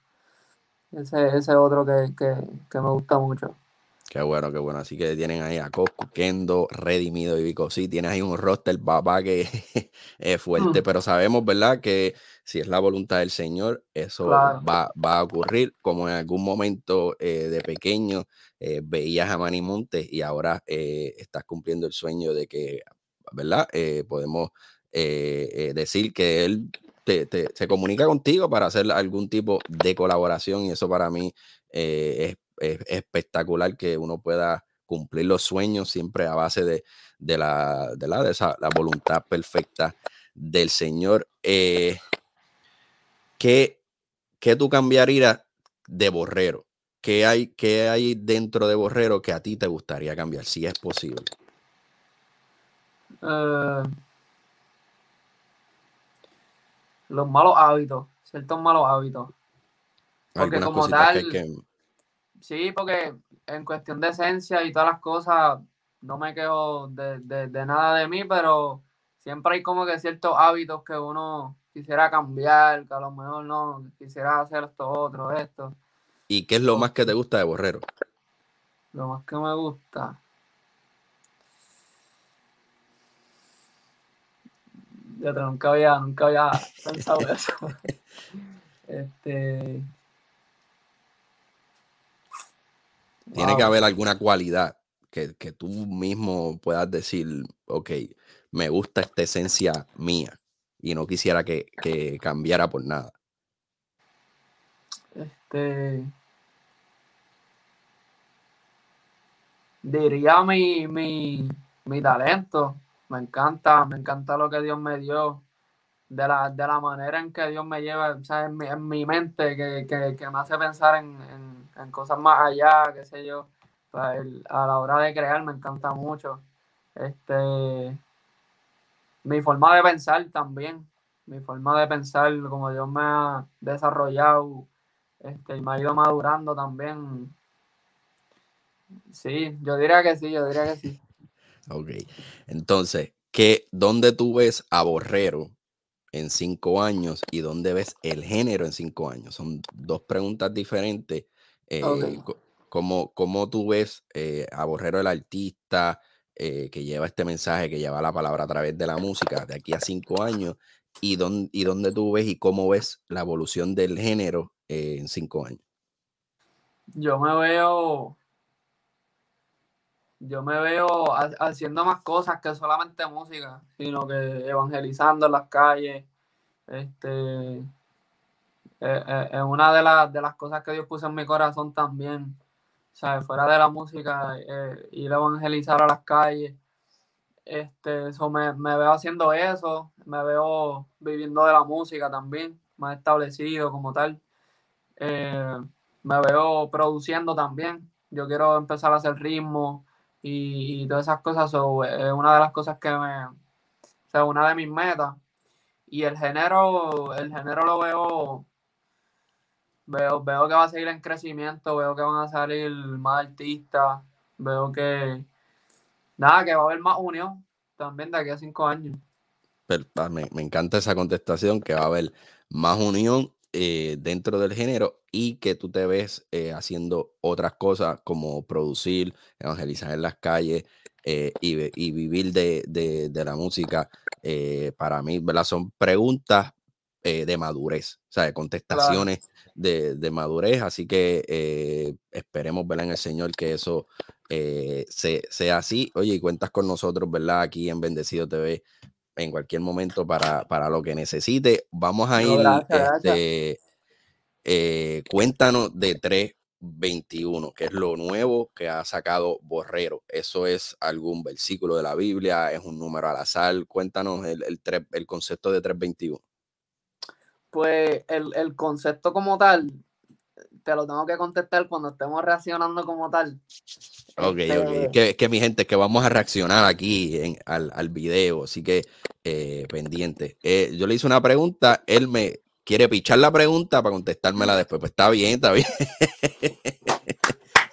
Ese, ese otro que, que me gusta mucho. Qué bueno, qué bueno. Así que tienen ahí a Cosco, Kendo, Redimido y Vico. Sí, tienes ahí un roster, papá, que es fuerte, mm. pero sabemos, ¿verdad? Que si es la voluntad del Señor, eso va, a ocurrir. Como en algún momento eh, de pequeño eh, veías a Manny Montes y ahora eh, estás cumpliendo el sueño de que, ¿verdad? podemos decir que él se comunica contigo para hacer algún tipo de colaboración y eso para mí es es espectacular que uno pueda cumplir los sueños siempre a base de, la, de, la, de esa, la voluntad perfecta del Señor. Eh, ¿qué, ¿Qué tú cambiarías de borrero? ¿Qué hay, ¿Qué hay dentro de borrero que a ti te gustaría cambiar, si es posible? Eh, los malos hábitos, ciertos malos hábitos. Porque como tal, Sí, porque en cuestión de esencia y todas las cosas, no me quejo de, nada de mí, pero siempre hay como que ciertos hábitos que uno quisiera cambiar, que a lo mejor no, quisiera hacer esto otro, esto. ¿Y qué es lo más que te gusta de Borrero? Lo más que me gusta. Yo nunca había, nunca había pensado eso. este. Tiene que haber alguna cualidad que, tú mismo puedas decir, ok, me gusta esta esencia mía y no quisiera que, cambiara por nada. Este. Diría mi, mi, mi talento. Me encanta, me encanta lo que Dios me dio. De la, de la manera en que Dios me lleva, En, mi, en mi mente, que, me hace pensar en en cosas más allá, qué sé yo. A la hora de crear me encanta mucho. Este, mi forma de pensar también, mi forma de pensar, como Dios me ha desarrollado este, y me ha ido madurando también. Sí, yo diría que sí, yo diría que sí. Ok, entonces, ¿qué, ¿dónde tú ves a Borrero en cinco años y dónde ves el género en cinco años? Son dos preguntas diferentes eh, ¿cómo, tú ves eh, a Borrero el artista eh, que lleva este mensaje, que lleva la palabra a través de la música de aquí a cinco años? ¿Y dónde, y dónde tú ves y cómo ves la evolución del género en cinco años? Yo me veo yo me veo haciendo más cosas que solamente música, sino que evangelizando en las calles, este, eh, eh, es una de, las de las cosas que Dios puso en mi corazón también. O sea, fuera de la música, eh, ir a evangelizar a las calles. Este, eso me, veo haciendo eso, me veo viviendo de la música también, más establecido como tal. me veo produciendo también. Yo quiero empezar a hacer ritmo y, todas esas cosas. es una de las cosas que me. O sea, una de mis metas. y el género, el género lo veo, veo, veo que va a seguir en crecimiento, veo que van a salir más artistas, veo que, nada, que va a haber más unión también de aquí a cinco años. Ah, me, me, encanta esa contestación, que va a haber más unión eh, dentro del género y que tú te ves eh, haciendo otras cosas como producir, evangelizar en las calles eh, y, y, vivir de, de, de la música. para mí, ¿verdad? Son preguntas de madurez, o sea, de contestaciones de, de, madurez. Así que esperemos, ¿verdad? En el Señor que eso sea así. Oye, y cuentas con nosotros, ¿verdad? Aquí en Bendecido TV en cualquier momento para, para lo que necesite. Vamos a ir, este, eh, cuéntanos de 321, que es lo nuevo que ha sacado Borrero. ¿Eso es algún versículo de la Biblia? ¿Es un número al azar? Cuéntanos el, el, el concepto de 321. Pues el, el concepto como tal, te lo tengo que contestar cuando estemos reaccionando como tal. Ok, ok. Este que, que mi gente, que vamos a reaccionar aquí en, al, al video, así que eh, pendiente. Eh, yo le hice una pregunta, él me quiere pichar la pregunta para contestármela después. Pues está bien, está bien.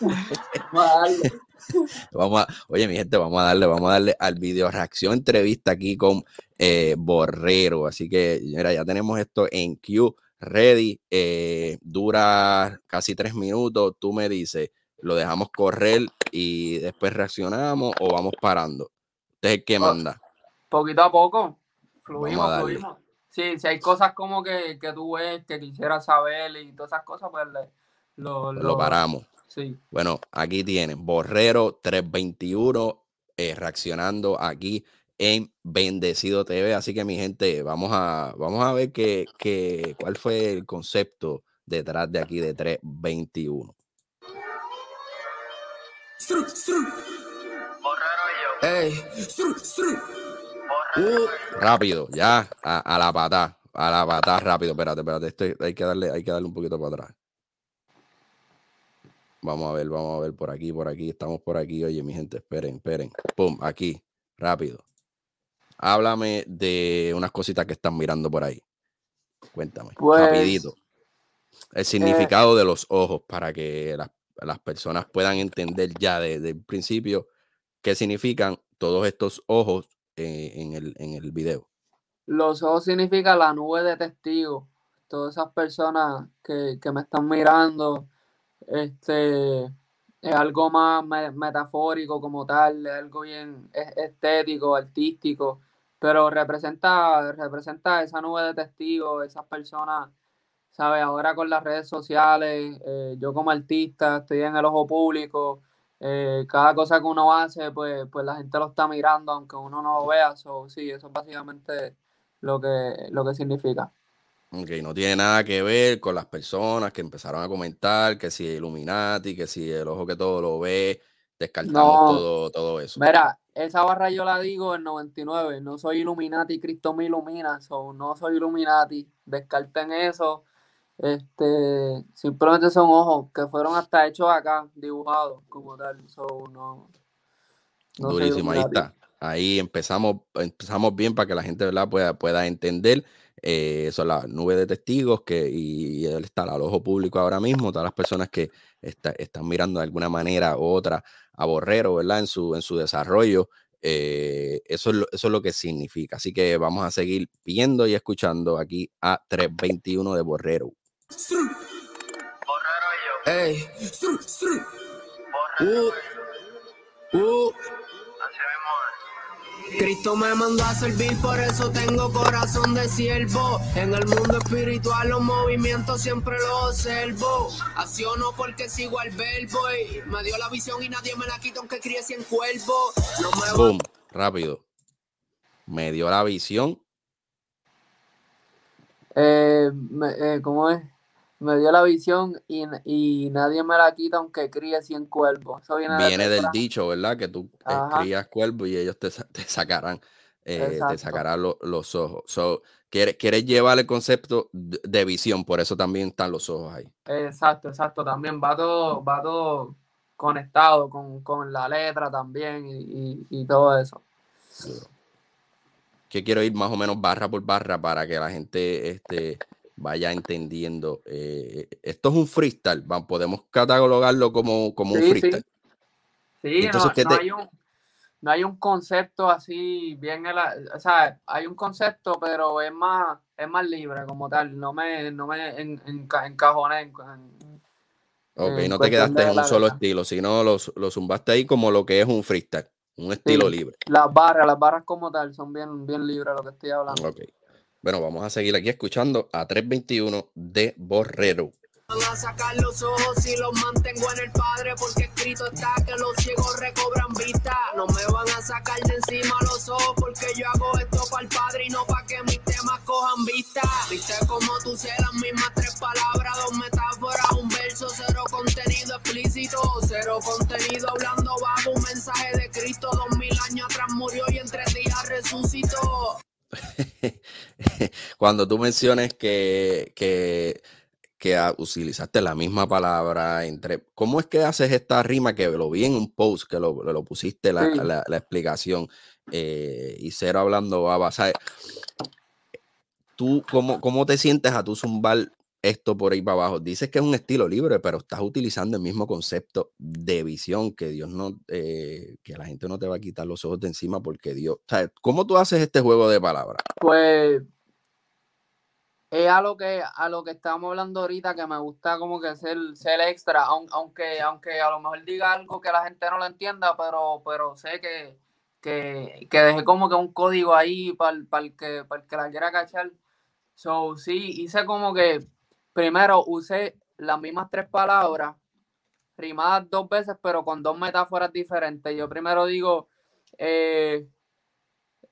vamos a, oye, mi gente, vamos a darle, vamos a darle al video reacción entrevista aquí con eh, Borrero. Así que, mira, ya tenemos esto en Q ready. Eh, dura casi tres minutos. Tú me dices, ¿lo dejamos correr y después reaccionamos o vamos parando? Usted es el que manda. Poquito a poco. Fluimos, fluimos. Sí, si hay cosas como que, que tú ves que quisieras saber y todas esas cosas, pues lo, lo, paramos. Sí. Bueno, aquí tienen Borrero 321 eh, reaccionando aquí en Bendecido TV. Así que mi gente, vamos a, vamos a ver que, que, cuál fue el concepto detrás de aquí de 321. rápido, ya, a, la pata, a la pata, rápido. Espérate, espérate, esto hay que darle, hay que darle un poquito para atrás. Vamos a ver, vamos a ver por aquí, por aquí, estamos por aquí. Oye, mi gente, esperen, esperen. Pum, aquí, rápido háblame de unas cositas que están mirando por ahí. Cuéntame, pues, rapidito. El significado de los ojos para que las, personas puedan entender ya desde el principio qué significan todos estos ojos eh, en, el, en el video. Los ojos significan la nube de testigos. Todas esas personas que, que me están mirando, este, es algo más metafórico como tal, es algo bien estético, artístico pero representa, representa esa nube de testigos, esas personas, ¿sabes? Ahora con las redes sociales, eh, yo como artista estoy en el ojo público, eh, cada cosa que uno hace, pues, pues la gente lo está mirando, aunque uno no lo vea, so, sí, eso es básicamente lo que, lo que significa. Ok, no tiene nada que ver con las personas que empezaron a comentar que si Illuminati, que si el ojo que todo lo ve, descartamos todo, todo eso. Mira, esa barra yo la digo en 99. No soy Illuminati, Cristo me ilumina. So, no soy Illuminati. Descarten eso. Este, simplemente son ojos que fueron hasta hechos acá, dibujados como tal. So, no, Durísimo, ahí está. Ahí empezamos, empezamos bien para que la gente ¿verdad? Pueda, pueda entender. Eh, son las nubes de testigos que, y, él está al ojo público ahora mismo. Todas las personas que están mirando de alguna manera u otra a Borrero, ¿verdad? En su, en su desarrollo. Eh, eso, es lo, eso es lo que significa. Así que vamos a seguir viendo y escuchando aquí a 321 de Borrero. Borrero yo. Cristo me mandó a servir, por eso tengo corazón de siervo. En el mundo espiritual los movimientos siempre los observo. Acciono porque sigo al verbo y me dio la visión y nadie me la quita aunque críe en cuerpo. No me Boom, rápido. Me dio la visión. Eh, eh, ¿Cómo es? Me dio la visión y, y, nadie me la quita aunque críe 100 cuervos. viene, del dicho, ¿verdad? Que tú eh, crías cuervos y ellos te, te sacarán, eh, te sacarán los ojos. So, quieres, quieres llevar el concepto de, visión, por eso también están los ojos ahí. Exacto, exacto. También va todo, va todo conectado con, con la letra también y, y, y todo eso. que quiero ir más o menos barra por barra para que la gente este, vaya entendiendo. Eh, esto es un freestyle, podemos catalogarlo como, como un freestyle. Sí, no, hay un, no, hay un, concepto así bien, o sea, hay un concepto, pero es más, es más libre como tal, no me, no me en, encajoné en, Ok, no te quedaste en un solo estilo, sino lo, lo zumbaste ahí como lo que es un freestyle. Un estilo libre. Las barras, las barras como tal son bien, bien libres lo que estoy hablando. Ok. Bueno, vamos a seguir aquí escuchando a 321 de Borrero a sacar los ojos y los mantengo en el padre porque escrito está que los ciegos recobran vista. No me van a sacar de encima los ojos porque yo hago esto para el padre y no para que mis temas cojan vista. Viste como tú sé las mismas tres palabras, dos metáforas, un verso, cero contenido explícito, cero contenido hablando bajo un mensaje de Cristo. Dos mil años atrás murió y en tres días resucitó. Cuando tú menciones que, que que utilizaste la misma palabra entre... ¿Cómo es que haces esta rima que lo vi en un post, que lo, lo pusiste la, la, explicación eh, y cero hablando baba? ¿sabes? ¿Tú cómo, cómo te sientes a tu zumbar esto por ahí para abajo? Dices que es un estilo libre, pero estás utilizando el mismo concepto de visión, que Dios no, eh, que la gente no te va a quitar los ojos de encima porque Dios... ¿Cómo tú haces este juego de palabras? Pues es a lo que a lo que estamos hablando ahorita que me gusta como que ser, ser extra, aunque, aunque a lo mejor diga algo que la gente no lo entienda, pero, pero sé que, que, que dejé como que un código ahí para el, que, para que la quiera cachar. So, sí, hice como que primero usé las mismas tres palabras, rimadas dos veces, pero con dos metáforas diferentes. Yo primero digo, eh,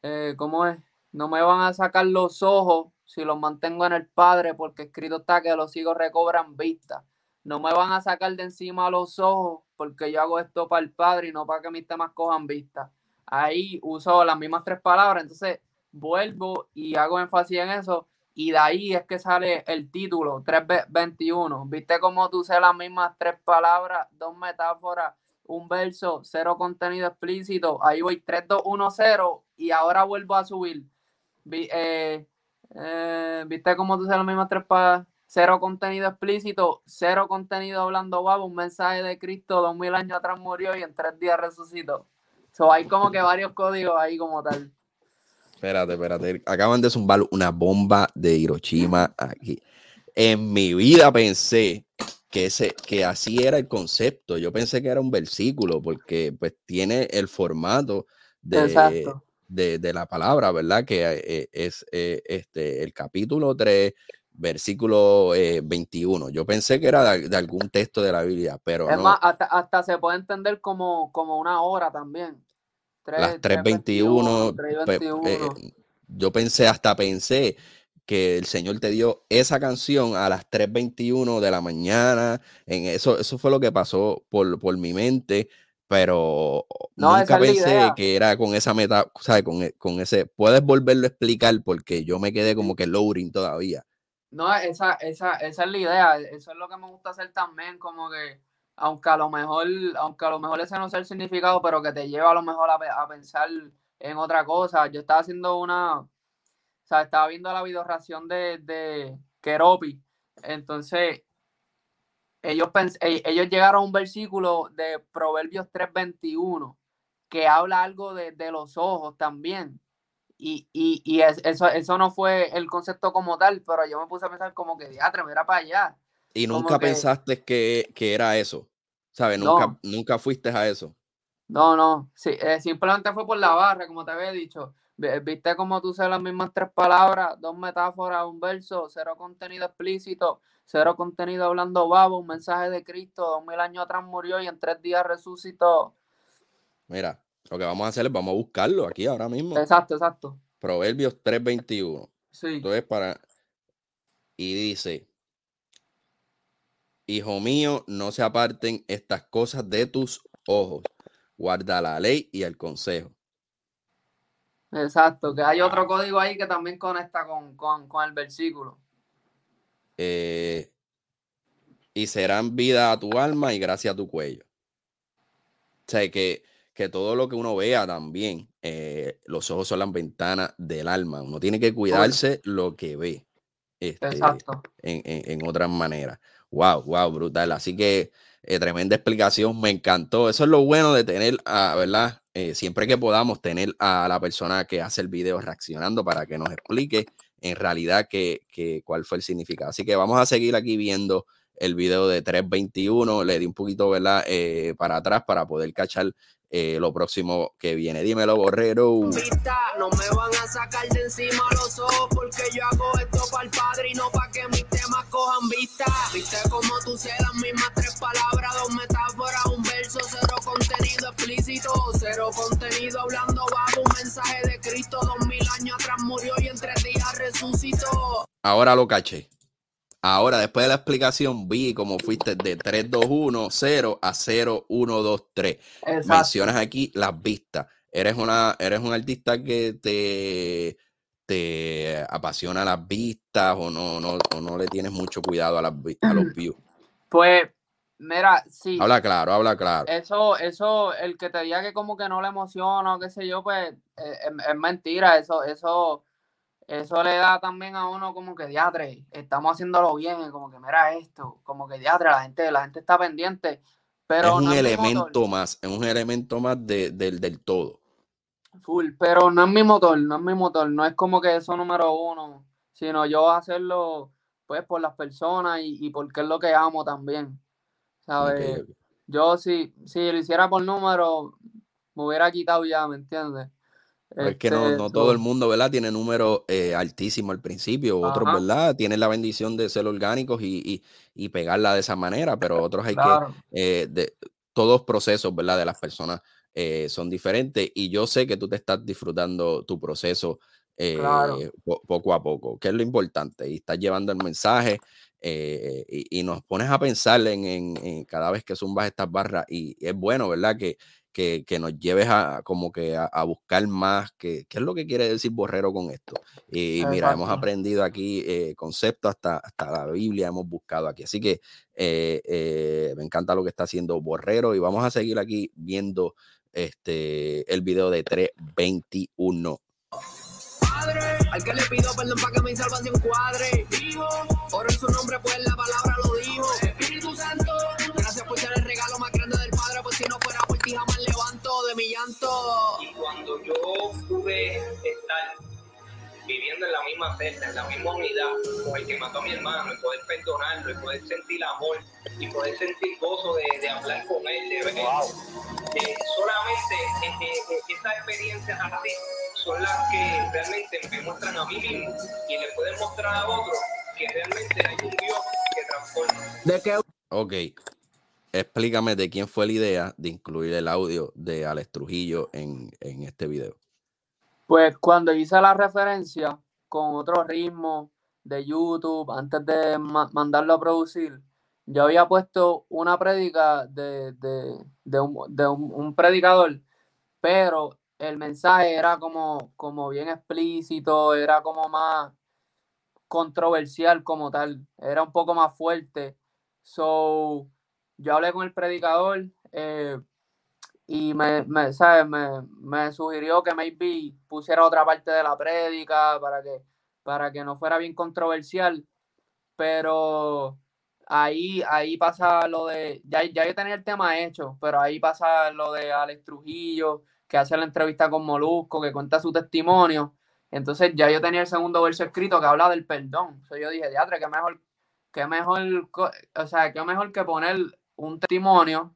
eh, ¿cómo es? No me van a sacar los ojos si los mantengo en el Padre, porque escrito está que los hijos recobran vista. No me van a sacar de encima los ojos, porque yo hago esto para el Padre y no para que mis temas cojan vista. Ahí uso las mismas tres palabras, entonces vuelvo y hago énfasis en eso. Y de ahí es que sale el título 321. ¿Viste cómo tú usé las mismas tres palabras, dos metáforas, un verso, cero contenido explícito? Ahí voy 3, 2, 1, 0 y ahora vuelvo a subir. Eh, eh, ¿Viste cómo tú las mismas tres para cero contenido explícito, cero contenido hablando babo, un mensaje de Cristo dos mil años atrás murió y en tres días resucitó? So, hay como que varios códigos ahí como tal. Espérate, espérate. Acaban de zumbar una bomba de Hiroshima aquí. En mi vida pensé que, ese, que así era el concepto. Yo pensé que era un versículo porque pues tiene el formato de, de, la palabra, ¿verdad? Que eh, es eh, este, el capítulo 3, versículo 21. Eh, Yo pensé que era de, algún texto de la Biblia, pero es más, hasta, se puede entender como, como una hora también. Las 3.21. Pues, yo pensé, hasta pensé que el Señor te dio esa canción a las 3.21 de la mañana. En eso, eso fue lo que pasó por, por mi mente pero nunca pensé que era con esa meta, ¿sabes? Con, e, con, ese, puedes volverlo a explicar porque yo me quedé como que loading todavía. No, esa, esa, esa es la idea, eso es lo que me gusta hacer también, como que aunque a lo mejor, aunque a lo mejor ese no sea el significado, pero que te lleva a lo mejor a, pensar en otra cosa. Yo estaba haciendo una, o sea, estaba viendo la videoración de, de Keropi, entonces ellos, e, ellos llegaron a un versículo de Proverbios 3:21 que habla algo de, los ojos también. Y, eso, eso no fue el concepto como tal, pero yo me puse a pensar como que, diatre, mira para allá. Y nunca pensaste que, era eso, ¿sabes? Nunca, nunca fuiste a eso. No, no, sí, eh, simplemente fue por la barra, como te había dicho. Viste como tú usas las mismas tres palabras, dos metáforas, un verso, cero contenido explícito, cero contenido hablando babo, un mensaje de Cristo, dos mil años atrás murió y en tres días resucitó. Mira, lo que vamos a hacer es vamos a buscarlo aquí ahora mismo. Exacto, exacto. Proverbios 3.21. Sí. Entonces, para. Y dice: Hijo mío, no se aparten estas cosas de tus ojos. Guarda la ley y el consejo Exacto, que hay otro código ahí que también conecta con, el versículo. Eh, y serán vida a tu alma y gracia a tu cuello. O sea, que, que todo lo que uno vea también, eh, los ojos son las ventanas del alma. Uno tiene que cuidarse lo que ve. Este, Exacto. En, en, en otras maneras. Wow, wow, brutal. Así que eh, tremenda explicación, me encantó. Eso es lo bueno de tener, a, ¿verdad? Eh, siempre que podamos tener a la persona que hace el video reaccionando para que nos explique en realidad qué, qué, cuál fue el significado. Así que vamos a seguir aquí viendo el video de 321. Le di un poquito, ¿verdad? Eh, para atrás para poder cachar eh, lo próximo que viene. Dímelo, Borrero. No me van a sacar de encima los ojos porque yo hago esto para el padre y no para que mis temas cojan vista. Viste como tú sé las mismas tres palabras, dos metáforas, un verso, cero contenido explícito, cero contenido hablando bajo un mensaje de Cristo. Dos mil años atrás murió y en tres días resucitó. Ahora lo caché. Ahora, después de la explicación, vi cómo fuiste de 3, 2, 1, 0 a 0, 1, 2, 3. Exacto. Mencionas aquí las vistas. Eres, una, eres un artista que te, te apasiona las vistas o no, no, o no le tienes mucho cuidado a, las, a los views. Pues, mira, sí. Habla claro, habla claro. Eso, eso, el que te diga que como que no le emociona o qué sé yo, pues eh, es, es mentira. Eso, eso, eso le da también a uno como que diatre, estamos haciéndolo bien, como que mira esto, como que diatre, la gente, la gente está pendiente. Pero es un no elemento motor. más, es un elemento más de- del, del todo. Full, pero no es mi motor, no es mi motor, no es como que eso número uno, sino yo hacerlo pues por las personas y, y porque es lo que amo también. ¿Sabes? Yo si, si lo hiciera por número, me hubiera quitado ya, ¿me entiendes? Es que no, Este, no todo el mundo, ¿verdad? Tiene números eh, altísimos al principio, otros, Ajá. ¿verdad? Tienen la bendición de ser orgánicos y, y- y pegarla de esa manera, pero otros hay Claro, que, eh, de, todos procesos, ¿verdad? De las personas eh, son diferentes y yo sé que tú te estás disfrutando tu proceso eh, Claro. po- poco a poco, que es lo importante, y estás llevando el mensaje eh, y, y nos pones a pensar en, en- en cada vez que zumbas estas barras y es bueno, ¿verdad? Que, que, que nos lleves a como que a, a buscar más, que, qué es lo que quiere decir Borrero con esto. Y mira, hemos aprendido aquí eh, conceptos, hasta, hasta la Biblia hemos buscado aquí. Así que eh, eh, me encanta lo que está haciendo Borrero y vamos a seguir aquí viendo este el video de 321. Padre, al que le pido perdón para que mi salvación cuadre. Dijo, oro en su nombre, pues la palabra lo dijo. Espíritu Santo, gracias por ser el regalo más grande del Padre, pues si no fuera por ti jamás levanto de mi llanto. y cuando yo pude estar viviendo en la misma celda, en la misma unidad con el que mató a mi hermano, y poder perdonarlo, y poder sentir amor, y poder sentir gozo de, de hablar con él, de ver, de solamente eh, eh, eh, esas experiencias así son las que realmente me muestran a mí mismo y le pueden mostrar a otros que realmente hay un Dios que transforma. De que Ok, explícame de quién fue la idea de incluir el audio de Alex Trujillo en, en este video. Pues cuando hice la referencia con otro ritmo de YouTube, antes de ma- mandarlo a producir, yo había puesto una prédica de, de, de un, de un predicador, pero el mensaje era como, como bien explícito, era como más controversial como tal, era un poco más fuerte. So, yo hablé con el predicador eh, y me, ¿sabes? Me, me sugirió que maybe pusiera otra parte de la prédica para que, para que no fuera bien controversial, pero ahí, ahí pasa lo de, ya, ya yo tenía el tema hecho, pero ahí pasa lo de Alex Trujillo, que hace la entrevista con Molusco, que cuenta su testimonio. Entonces ya yo tenía el segundo verso escrito que habla del perdón. Entonces yo dije, diatre, qué mejor, qué mejor, o sea, qué mejor que poner un testimonio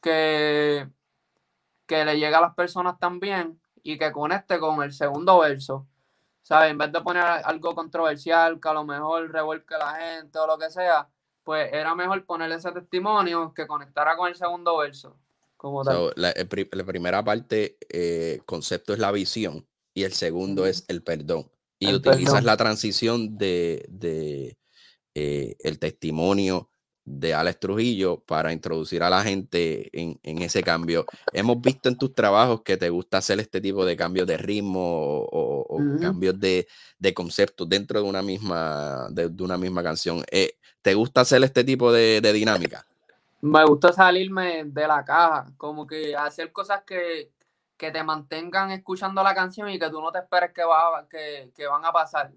que, que le llegue a las personas también y que conecte con el segundo verso. ¿Sabes? En vez de poner algo controversial que a lo mejor revuelque a la gente o lo que sea, pues era mejor poner ese testimonio que conectara con el segundo verso. Como tal. So, la, el la primera parte, eh, concepto es la visión y el segundo es el perdón. Y El utilizas perdón. la transición de, de, eh, el testimonio de Alex Trujillo para introducir a la gente en, en ese cambio. Hemos visto en tus trabajos que te gusta hacer este tipo de cambios de ritmo o, cambios de, de conceptos dentro de una misma, de, de una misma canción. Eh, ¿Te gusta hacer este tipo de, de dinámica? Me gusta salirme de la caja, como que hacer cosas que, que te mantengan escuchando la canción y que tú no te esperes que, va, que, que van a pasar.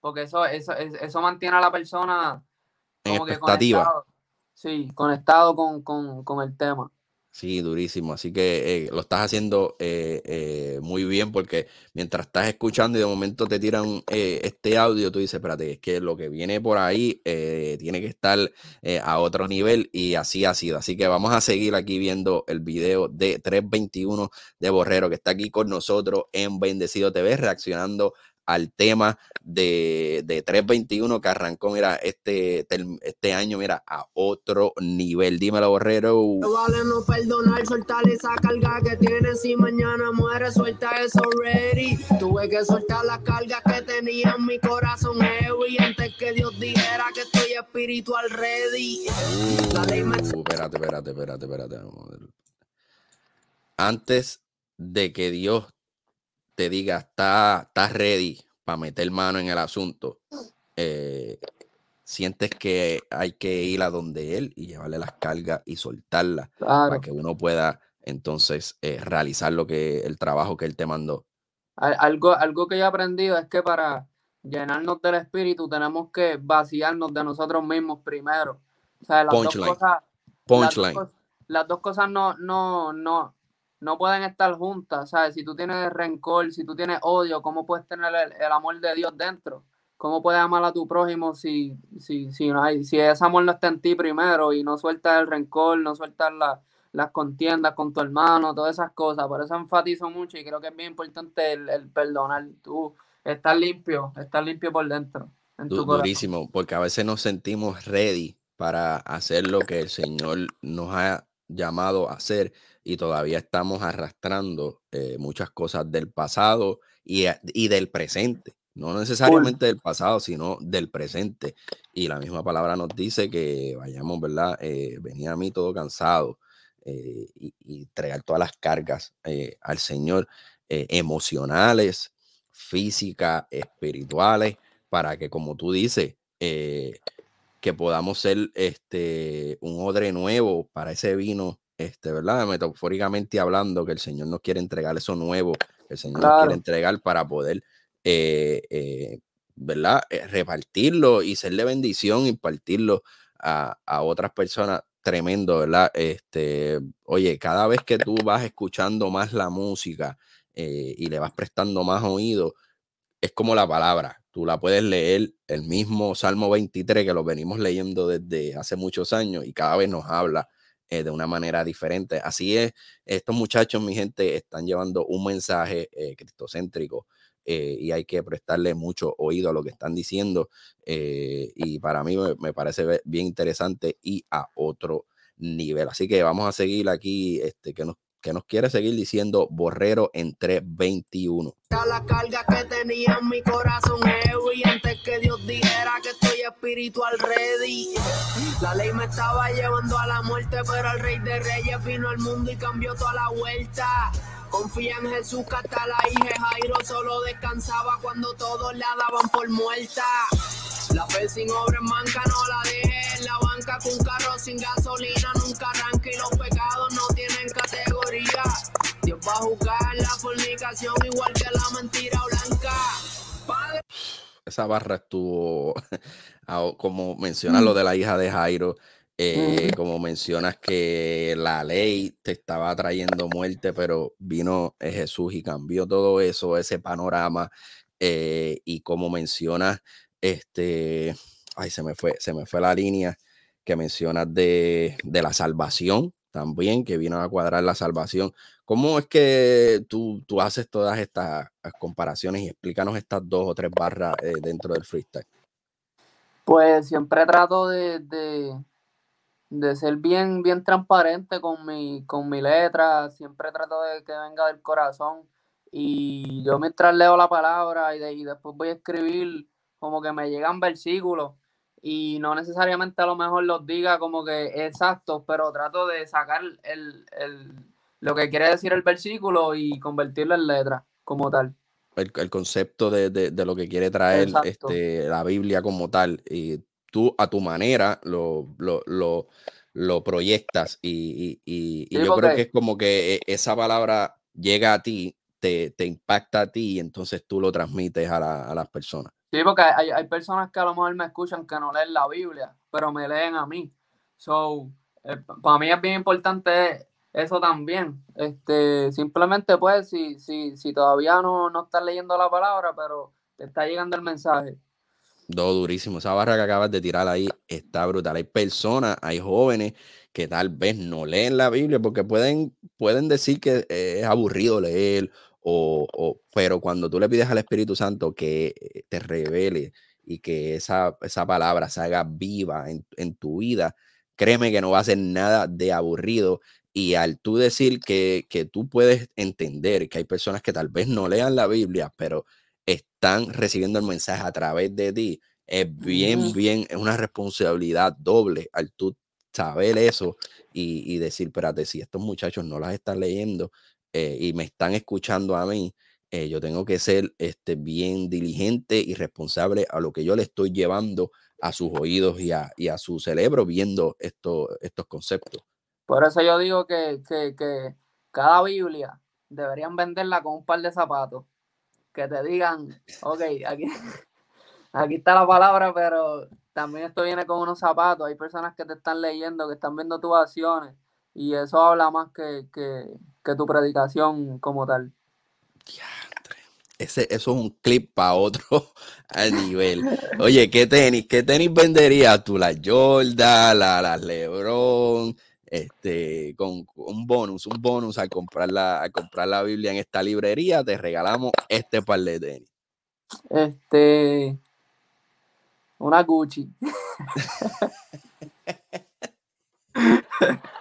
Porque eso, eso, eso mantiene a la persona como que conectado. Sí, conectado con, con, con el tema. Sí, durísimo. Así que eh, lo estás haciendo eh, eh, muy bien porque mientras estás escuchando y de momento te tiran este audio, tú dices, espérate, es que lo que viene por ahí tiene que estar a otro nivel y así ha sido. Así que vamos a seguir aquí viendo el video de 321 de Borrero que está aquí con nosotros en Bendecido TV reaccionando al tema de, de 321 que arrancó, mira, este, este año, mira, a otro nivel. Dímelo, Borrero. No vale no perdonar, soltar esa carga que tienes si mañana muere, suelta eso ready. Tuve que soltar las cargas que tenía en mi corazón heavy antes que Dios dijera que estoy espiritual ready. Uh, espérate, espérate, espérate, espérate. Antes de que Dios te diga, está, ready para meter mano en el asunto, eh, sientes que hay que ir a donde él y llevarle las cargas y soltarlas para que uno pueda entonces eh, realizar lo que el trabajo que él te mandó. Algo, algo que yo he aprendido es que para llenarnos del espíritu tenemos que vaciarnos de nosotros mismos primero. O sea, las dos cosas, Punchline. Las dos, cosas no, no, no, no pueden estar juntas, ¿sabes? Si tú tienes rencor, si tú tienes odio, ¿cómo puedes tener el, amor de Dios dentro? ¿Cómo puedes amar a tu prójimo si, si, si, no hay, si ese amor no está en ti primero y no sueltas el rencor, no sueltas las contiendas con tu hermano, todas esas cosas? Por eso enfatizo mucho y creo que es bien importante el, perdonar. Tú estás limpio, estás limpio por dentro. En tu Durísimo, porque a veces nos sentimos ready para hacer lo que el Señor nos ha llamado a hacer y todavía estamos arrastrando eh, muchas cosas del pasado y, y del presente. No necesariamente del pasado, sino del presente. Y la misma palabra nos dice que vayamos, ¿verdad? Eh, venir a mí todo cansado eh, y, y, entregar todas las cargas al Señor, emocionales, físicas, espirituales, para que, como tú dices, que podamos ser este, un odre nuevo para ese vino este, ¿verdad? Metafóricamente hablando, que el Señor nos quiere entregar eso nuevo, que el Señor nos quiere entregar para poder, eh, eh, ¿verdad? Eh, repartirlo y serle bendición, impartirlo a, a otras personas. Tremendo, ¿verdad? Este, oye, cada vez que tú vas escuchando más la música y le vas prestando más oído, es como la palabra. Tú la puedes leer, el mismo Salmo 23 que lo venimos leyendo desde hace muchos años y cada vez nos habla eh, de una manera diferente. Así es, estos muchachos, mi gente, están llevando un mensaje eh, cristocéntrico eh, y hay que prestarle mucho oído a lo que están diciendo. y para mí me, parece bien interesante y a otro nivel. Así que vamos a seguir aquí, este, que nos que nos quiere seguir diciendo Borrero en 321. La carga que tenía en mi corazón heavy antes que Dios dijera que estoy espiritual ready. La ley me estaba llevando a la muerte, pero el rey de reyes vino al mundo y cambió toda la vuelta. Confía en Jesús que hasta la hija Jairo solo descansaba cuando todos la daban por muerta. La fe sin obra en manca no la dejé la banca con carro sin gasolina nunca arranca y los pecados no tienen categoría. Dios va a juzgar la fornicación igual que la mentira blanca. Esa barra estuvo, como menciona lo de la hija de Jairo, eh, como mencionas que la ley te estaba trayendo muerte, pero vino eh, Jesús y cambió todo eso, ese panorama. Eh, y como mencionas, este, ay, se me fue, se me fue la línea que mencionas de, la salvación también, que vino a cuadrar la salvación. ¿Cómo es que tú, tú haces todas estas comparaciones y explícanos estas dos o tres barras eh, dentro del freestyle? Pues siempre trato de, de, ser bien, bien transparente con mi, con mi letra, siempre trato de que venga del corazón y yo mientras leo la palabra y, y después voy a escribir como que me llegan versículos y no necesariamente a lo mejor los diga como que exactos, pero trato de sacar el, lo que quiere decir el versículo y convertirlo en letra como tal. El, concepto de, lo que quiere traer este, la Biblia como tal. Y tú a tu manera lo, lo, lo proyectas y, yo creo que es como que e, esa palabra llega a ti, te, impacta a ti y entonces tú lo transmites a, las personas. Sí, porque hay, hay, personas que a lo mejor me escuchan que no leen la Biblia, pero me leen a mí. So, eh, para mí es bien importante eso también. Este, simplemente pues, si, si, si todavía no, no estás leyendo la palabra, pero te está llegando el mensaje. Do durísimo. Esa barra que acabas de tirar ahí está brutal. Hay personas, hay jóvenes que tal vez no leen la Biblia porque pueden, pueden decir que es aburrido leer, o, pero cuando tú le pides al Espíritu Santo que te revele y que esa, esa palabra se haga viva en, en tu vida, créeme que no va a ser nada de aburrido. Y al tú decir que, que, tú puedes entender que hay personas que tal vez no lean la Biblia, pero están recibiendo el mensaje a través de ti, es bien, bien, es una responsabilidad doble al tú saber eso y, decir, espérate, si estos muchachos no las están leyendo eh, y me están escuchando a mí, eh, yo tengo que ser este, bien diligente y responsable a lo que yo le estoy llevando a sus oídos y a, y a su cerebro viendo esto, estos conceptos. Por eso yo digo que, que, cada Biblia deberían venderla con un par de zapatos. Que te digan, ok, aquí, aquí está la palabra, pero también esto viene con unos zapatos. Hay personas que te están leyendo, que están viendo tus acciones. Y eso habla más que, que tu predicación como tal. Ese, eso es un clip para otro nivel. Oye, ¿qué tenis? ¿Qué tenis venderías tú? La Jordan, la, la Lebron, este, con un bonus, un bonus al comprar la, comprar la Biblia en esta librería, te regalamos este par de tenis. Este, una Gucci.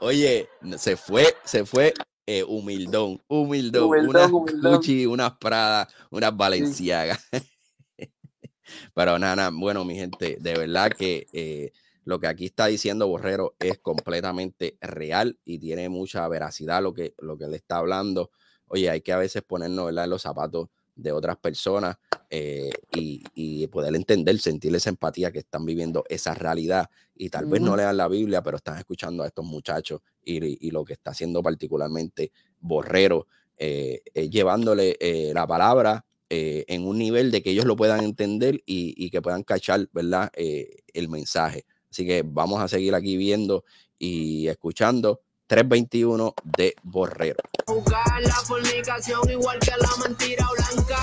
Oye, se fue, se fue eh, humildón, humildón, unas Gucci, unas Prada, unas Valenciaga. Pero nada, bueno, mi gente, de verdad que eh, lo que aquí está diciendo Borrero es completamente real y tiene mucha veracidad lo que, lo que le está hablando. Oye, hay que a veces ponernos en los zapatos de otras personas eh, y, poder entender, sentir esa empatía que están viviendo esa realidad. Y tal vez no lean la Biblia, pero están escuchando a estos muchachos y, lo que está haciendo particularmente Borrero, eh, llevándole eh, la palabra en un nivel de que ellos lo puedan entender y, que puedan cachar, ¿verdad? el mensaje. Así que vamos a seguir aquí viendo y escuchando 321 de Borrero. Buscar la fornicación igual que la mentira blanca.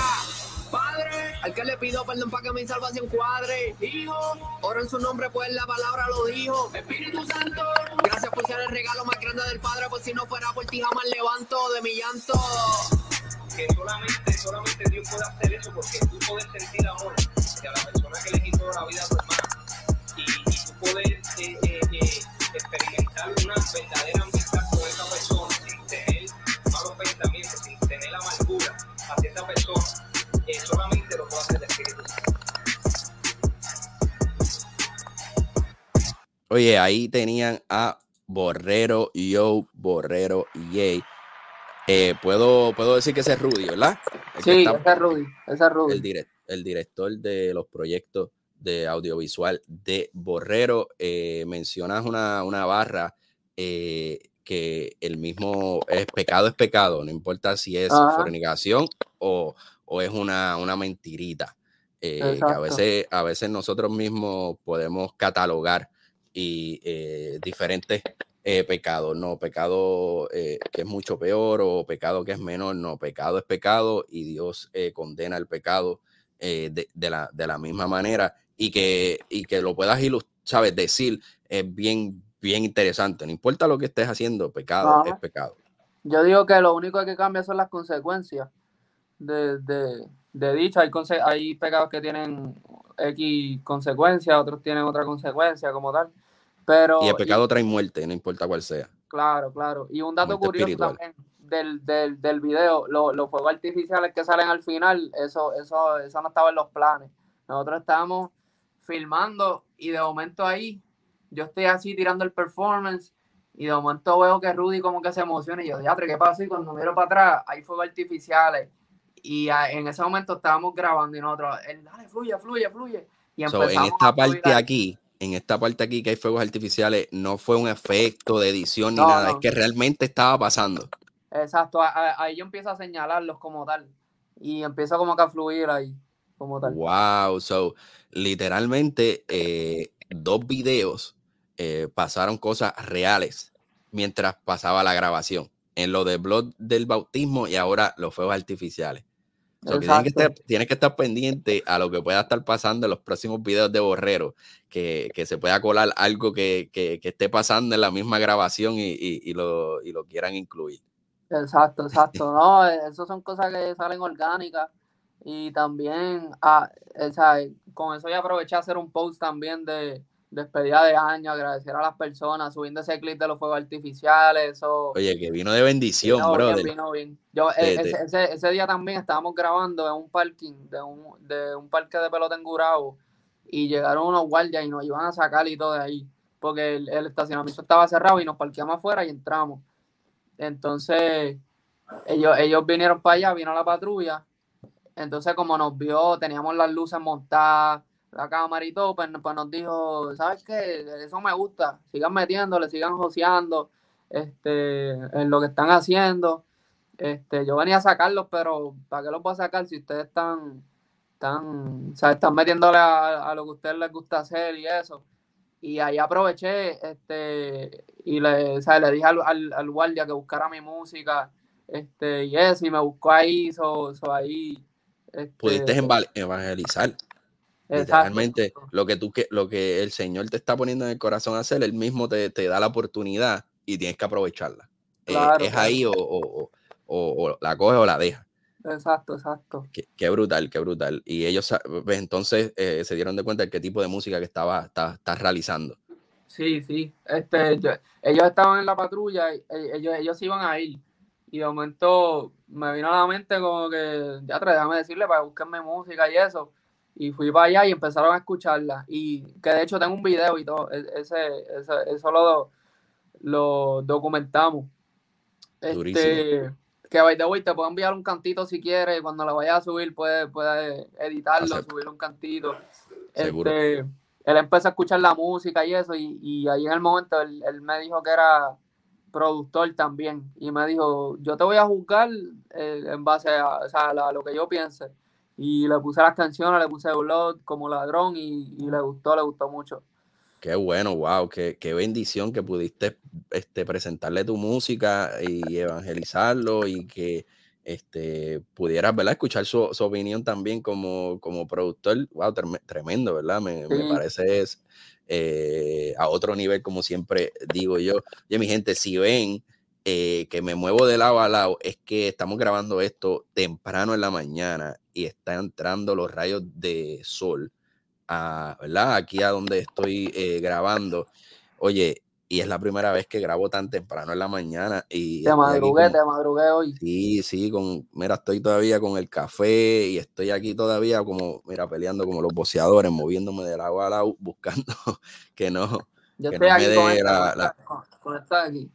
Padre, al que le pido perdón para que mi salvación cuadre. Hijo, ora en su nombre, pues la palabra lo dijo. Espíritu Santo, gracias por ser el regalo más grande del Padre, pues si no fuera por ti jamás levanto de mi llanto. Que solamente, solamente Dios puede hacer eso porque tú puedes sentir amor a la persona que le quitó la vida a tu hermano poder eh, eh, eh, experimentar una verdadera amistad con esa persona sin tener malos pensamientos, sin tener amargura hacia esa persona, solamente lo puede hacer el Espíritu Oye, ahí tenían a Borrero, Yo, Borrero, Yay. Eh, puedo, puedo decir que ese es Rudy, ¿verdad? sí, ese es Rudy, ese es Rudy. El, el director de los proyectos de audiovisual de Borrero. Eh, mencionas una, una barra eh, que el mismo es pecado es pecado, no importa si es fornicación o, o, es una, una mentirita. Eh, que a veces, a veces nosotros mismos podemos catalogar y diferentes pecados, no, pecado que es mucho peor o pecado que es menor, no, pecado es pecado y Dios condena el pecado de, de, la, de, la, misma manera y que, y que lo puedas sabes, decir es bien, bien interesante. No importa lo que estés haciendo, pecado es pecado. Yo digo que lo único que cambia son las consecuencias de, de, dicho. Hay, hay pecados que tienen X consecuencias, otros tienen otra consecuencia como tal. Pero, y el pecado trae muerte, no importa cuál sea. Claro, claro. Y un dato curioso también del, del, del video, los fuegos artificiales que salen al final, eso, eso, eso no estaba en los planes. Nosotros estábamos filmando y de momento ahí yo estoy así tirando el performance y de momento veo que Rudy como que se emociona y yo, ya, ¿qué pasa? Y cuando miro para atrás hay fuegos artificiales y en ese momento estábamos grabando y nosotros, dale, fluye, fluye, fluye. Y en esta parte aquí, en esta parte aquí que hay fuegos artificiales no fue un efecto de edición ni No, nada, no. es que realmente estaba pasando. Exacto, ahí yo empiezo a señalarlos como tal. Y empiezo como que a fluir ahí, como tal. Wow, so literalmente eh, dos videos eh, pasaron cosas reales mientras pasaba la grabación. En lo de Blood del bautismo y ahora los fuegos artificiales. Que tienes, que estar, tienes que estar pendiente a lo que pueda estar pasando en los próximos videos de Borrero, que, que se pueda colar algo que, que- que esté pasando en la misma grabación y, y- y lo, y lo quieran incluir. Exacto, exacto. No, eso son cosas que salen orgánicas. Y también, ah, o sea, con eso ya aproveché a hacer un post también de despedida de año, agradecer a las personas, subiendo ese clip de los fuegos artificiales, eso Oye, que vino de bendición, bien. Yo, eh, te- ese, ese- ese día también estábamos grabando en un parking, de un, de un parque de pelota en Gurabo, y llegaron unos guardias y nos iban a sacar y todo de ahí, porque el, el estacionamiento estaba cerrado y nos parqueamos afuera y entramos. Entonces, ellos, ellos vinieron para allá, vino la patrulla. Entonces, como nos vio, teníamos las luces montadas, la cámara y todo, pues, pues nos dijo, ¿sabes qué? Eso me gusta, sigan metiéndole, sigan joseando este, en lo que están haciendo. Este, yo venía a sacarlos, pero ¿para qué los voy a sacar si ustedes están, están, o están metiéndole a, lo que a ustedes les gusta hacer y eso? Y ahí aproveché, este, y le, o le dije al, al, al guardia que buscara mi música, este, y eso, y me buscó ahí, so, so ahí. Este, Pudiste eva- evangelizar. Literalmente, lo que tú que lo que el Señor te está poniendo en el corazón a hacer, él mismo te, te da la oportunidad y tienes que aprovecharla. Eh, Claro, es ahí o, o- o- la coges o la dejas. Exacto, exacto. Qué, qué brutal, qué brutal. Y ellos pues, entonces eh, se dieron de cuenta de qué tipo de música que estaba está, estás realizando. Sí, sí. Este, yo- ellos estaban en la patrulla, y, e- ellos, ellos iban a ir. Y de momento me vino a la mente como que, ya déjame decirle para mi música y eso. Y fui para allá y empezaron a escucharla. Y que de hecho tengo un video y todo. e- Ese, ese- eso lo, lo documentamos. Durísimo. Este, que by the way, te puedo enviar un cantito si quieres. Cuando lo vayas a subir, puedes, puedes editarlo, Acepto. subir un cantito. Seguro. Este, él empezó a escuchar la música y eso, y, y ahí en el momento él, él me dijo que era productor también, y me dijo, yo te voy a juzgar eh, en base a, o sea, a lo que yo piense. Y le puse las canciones, le puse Blood como ladrón y, y le gustó, le gustó mucho. Qué bueno, wow, qué, qué bendición que pudiste este, presentarle tu música y evangelizarlo y que este, pudieras ¿verdad? escuchar su, su opinión también como, como productor. Wow, trem- tremendo, ¿verdad? Me, me Sí. parece es, eh, a otro nivel, como siempre digo yo. Oye, mi gente, si ven eh, que me muevo de lado a lado, es que estamos grabando esto temprano en la mañana y están entrando los rayos de sol a, ¿verdad? Aquí a donde estoy eh, grabando. Oye, y es la primera vez que grabo tan temprano en la mañana y Te madrugué, con- te madrugué hoy. Sí, sí, con, mira, estoy todavía con el café y estoy aquí todavía como, mira, peleando como los boceadores, moviéndome de lado a lado, buscando que no, Yo que estoy no me aquí con dé esta, la- con la- esta- con- con esta de aquí.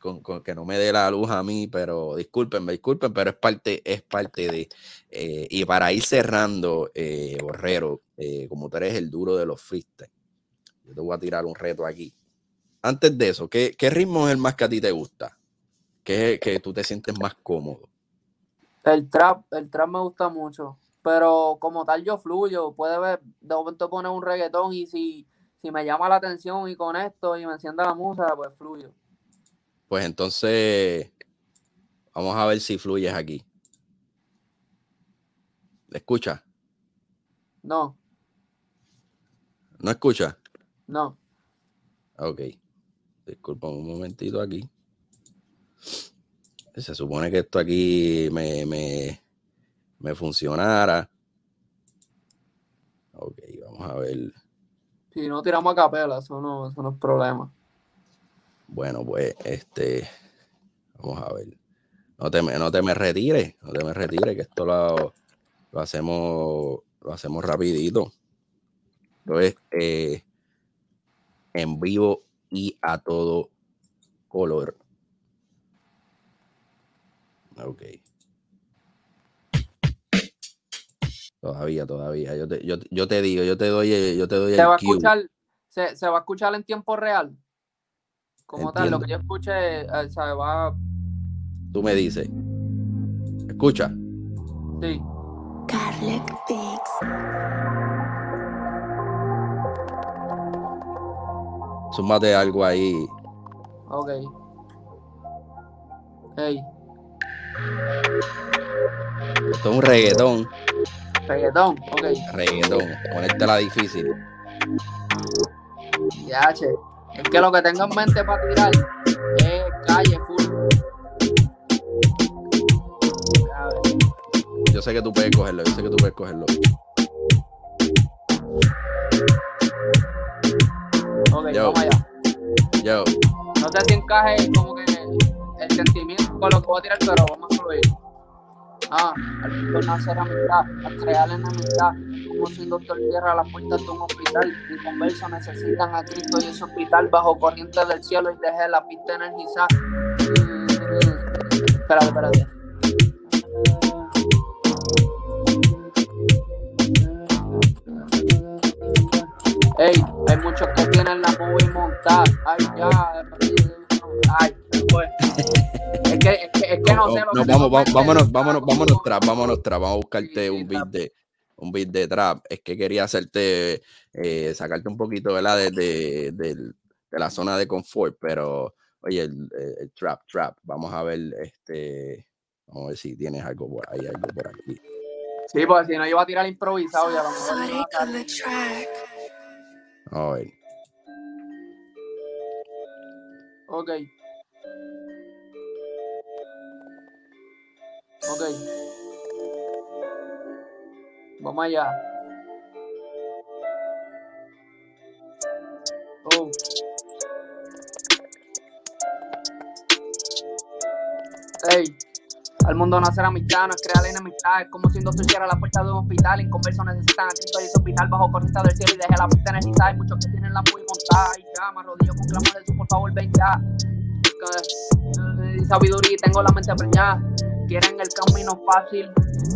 con, con que no me dé la luz a mí, pero discúlpenme, disculpen, pero es parte, es parte de, eh, y para ir cerrando, eh, Borrero, eh, como tú eres el duro de los freestyle, yo te voy a tirar un reto aquí. Antes de eso, ¿qué, qué ritmo es el más que a ti te gusta? ¿Qué que tú te sientes más cómodo? El trap, el trap me gusta mucho, pero como tal yo fluyo, puede ver, de momento poner un reggaetón y si, si me llama la atención y con esto y me enciende la música, pues fluyo. Pues entonces, vamos a ver si fluyes aquí. ¿Escucha? No, ¿No escucha? no. Ok. Disculpa un momentito aquí. Se supone que esto aquí me, me, me funcionara. Ok, vamos a ver. Si no tiramos a capela, eso no, eso no es problema. Bueno, pues este. Vamos a ver. No te, me- no te me retires, no te me retires, que esto lo, lo hacemos, lo hacemos rapidito. Entonces, eh, en vivo y a todo color. Ok. Todavía, todavía. Yo te, yo, yo te digo, yo te doy, yo te doy Se va a escuchar, se, se va a escuchar en tiempo real. Como tal, lo Entiendo. que yo escuche, eh, se va. Tú me dices. Escucha. Sí. Garlic Beats. Súmate algo ahí. Ok. Hey, Esto es un reggaetón. reggaetón, ok. Reggaetón. Ponértela difícil. Ya, che. Es que lo que tengo en mente para tirar es calle full. Yo sé que tú puedes cogerlo. Yo sé que tú puedes cogerlo. Ok, Yo. vamos allá. Yo. No sé si encaje como que el sentimiento con lo que voy a tirar, pero vamos a fluir. Ah, al nacer amistad, a crear enemistad, como si un doctor cierra las puertas de un hospital. Mi converso necesitan a Cristo y ese hospital bajo corriente del cielo y dejé la pista energizada. Mm, espérate, espérate. Ey, hay muchos que tienen la movie montada. Ay, ya. Ay, pues. Es que, es que, es que no sé lo No, que vamos, vamos, vámonos, vámonos, vámonos trap, vámonos trap. Vamos a buscarte Sí, un beat de un beat de trap. Es que quería hacerte, eh, sacarte un poquito, ¿verdad? De, de, del- de la zona de confort, pero oye, el, el- el trap, trap. Vamos a ver, este, vamos a ver si tienes algo por ahí, algo por aquí. Sí, porque si no, yo iba a tirar improvisado y a lo mejor. no Exotic va a a ver. Ok. Ok. Vamos allá. Oh. Ey. Al mundo nacer amistad, no es crear enemistad. Es como si un doctor la puerta de un hospital. Inconversos necesitan a Cristo y ese hospital bajo corriente del cielo y dejé la pista energizada. Hay muchos que tienen la muy montada. Y ya, me arrodillo con clamor de Jesús, por favor, ven ya. Sabiduría y tengo la mente preñada. Quieren el camino fácil.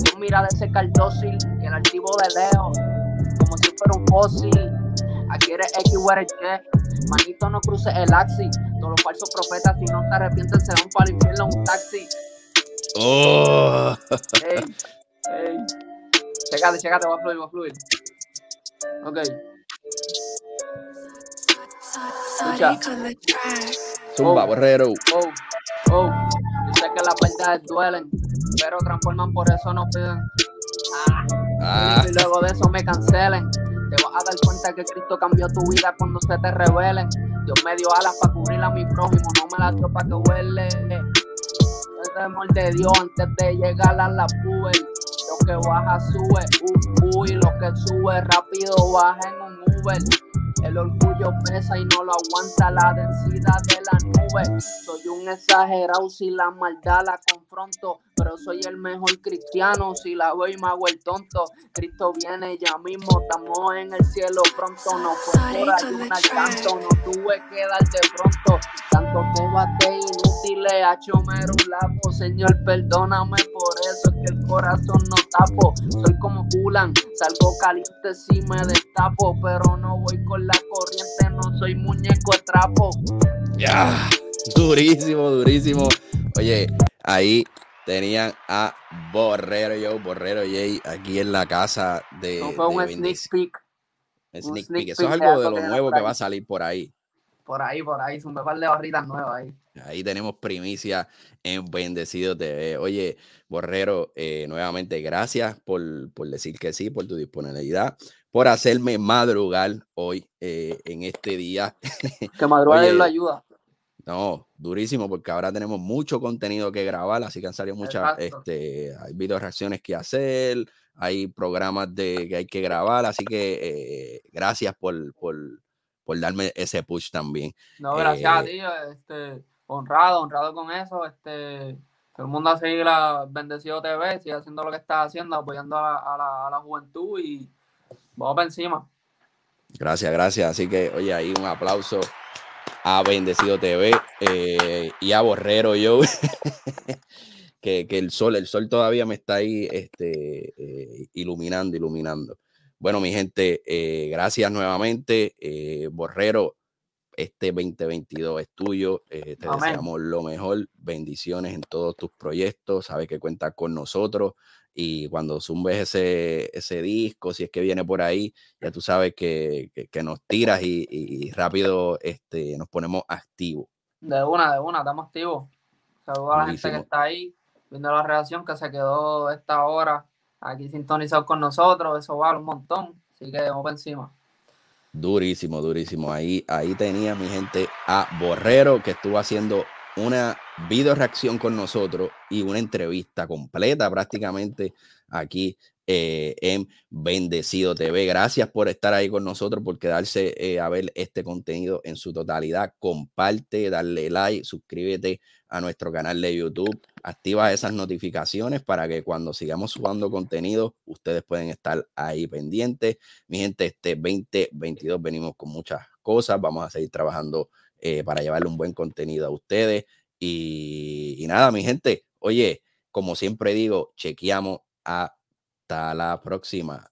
Yo mira de ese dócil y el archivo de lejos. Como si fuera un fósil. Aquí eres X. Manito, no cruces el axis. Todos los falsos profetas, si no te arrepientes, se van para el infierno en un taxi. ¡Oh! Ey, ey. Checate, checate, va a fluir, va a fluir. Ok. Track. Zumba, Oh. borrero. Oh, oh. Yo sé que las verdades duelen, pero transforman, por eso no piden. Ah. Ah, Y luego de eso me cancelen. Te vas a dar cuenta que Cristo cambió tu vida cuando se te revelen. Dios me dio alas para cubrir a mi prójimo, no me las dio para que huele. Temor de Dios antes de llegar a la puber. Lo que baja sube, uh, uh, y lo que sube rápido baja en un Uber. El orgullo pesa y no lo aguanta la densidad de la nube. Soy un exagerado si la maldad la confronto, pero soy el mejor cristiano si la veo y me hago el tonto. Cristo viene ya mismo, estamos en el cielo pronto. No fue por ayunar tanto, no tuve que dar de pronto. Tanto te bate inútiles, a chomero un lapo. Señor, perdóname por eso, es que el corazón no tapo. Soy como Julan, salgo caliente si me destapo, pero no voy con la corriente, no soy muñeco de trapo. ya. Durísimo, durísimo. Oye, ahí tenían a Borrero yo, Borrero Jay, aquí en la casa de. No fue de un sneak peek. Un sneak peek. Eso es algo de lo nuevo que va a salir por ahí. Por ahí, por ahí, un par de barritas nuevas ahí. Ahí tenemos primicia en Bendecido TV. Oye, Borrero, eh, nuevamente gracias por, por decir que sí, por tu disponibilidad, por hacerme madrugar hoy eh, en este día. Que madruga Oye, Dios lo ayuda. No, durísimo, porque ahora tenemos mucho contenido que grabar, así que han salido muchas, Exacto. este, hay video reacciones que hacer, hay programas de, que hay que grabar, así que eh, gracias por, por, por darme ese push también. No, gracias a Eh, ti, este, honrado, honrado con eso, este, todo el mundo a seguir la Bendecido TV, sigue haciendo lo que está haciendo, apoyando a la, a la, a la juventud y vamos para encima. Gracias, gracias. Así que, oye, ahí un aplauso a Bendecido TV eh, y a Borrero yo. que, que el sol, el sol todavía me está ahí este, eh, iluminando, iluminando. Bueno, mi gente, eh, gracias nuevamente. Borrero, este 2022 es tuyo. Te Amén. deseamos lo mejor. Bendiciones en todos tus proyectos. Sabes que cuentas con nosotros. Y cuando zumbes ese, ese disco, si es que viene por ahí, ya tú sabes que, que- que nos tiras y, y rápido este, nos ponemos activos. De una, de una, estamos activos. Saludos a la gente que está ahí viendo la reacción, que se quedó esta hora aquí sintonizado con nosotros. Eso vale un montón. Así que vamos por encima. Durísimo, durísimo. Ahí, ahí tenía mi gente a Borrero que estuvo haciendo una video reacción con nosotros y una entrevista completa prácticamente aquí eh, en Bendecido TV. Gracias por estar ahí con nosotros, por quedarse eh, a ver este contenido en su totalidad. Comparte, darle like, suscríbete a nuestro canal de YouTube, activa esas notificaciones para que cuando sigamos subiendo contenido, ustedes pueden estar ahí pendientes. Mi gente, este 2022 venimos con muchas cosas. Vamos a seguir trabajando eh, para llevarle un buen contenido a ustedes. Y, y nada, mi gente, oye, como siempre digo, chequeamos hasta la próxima.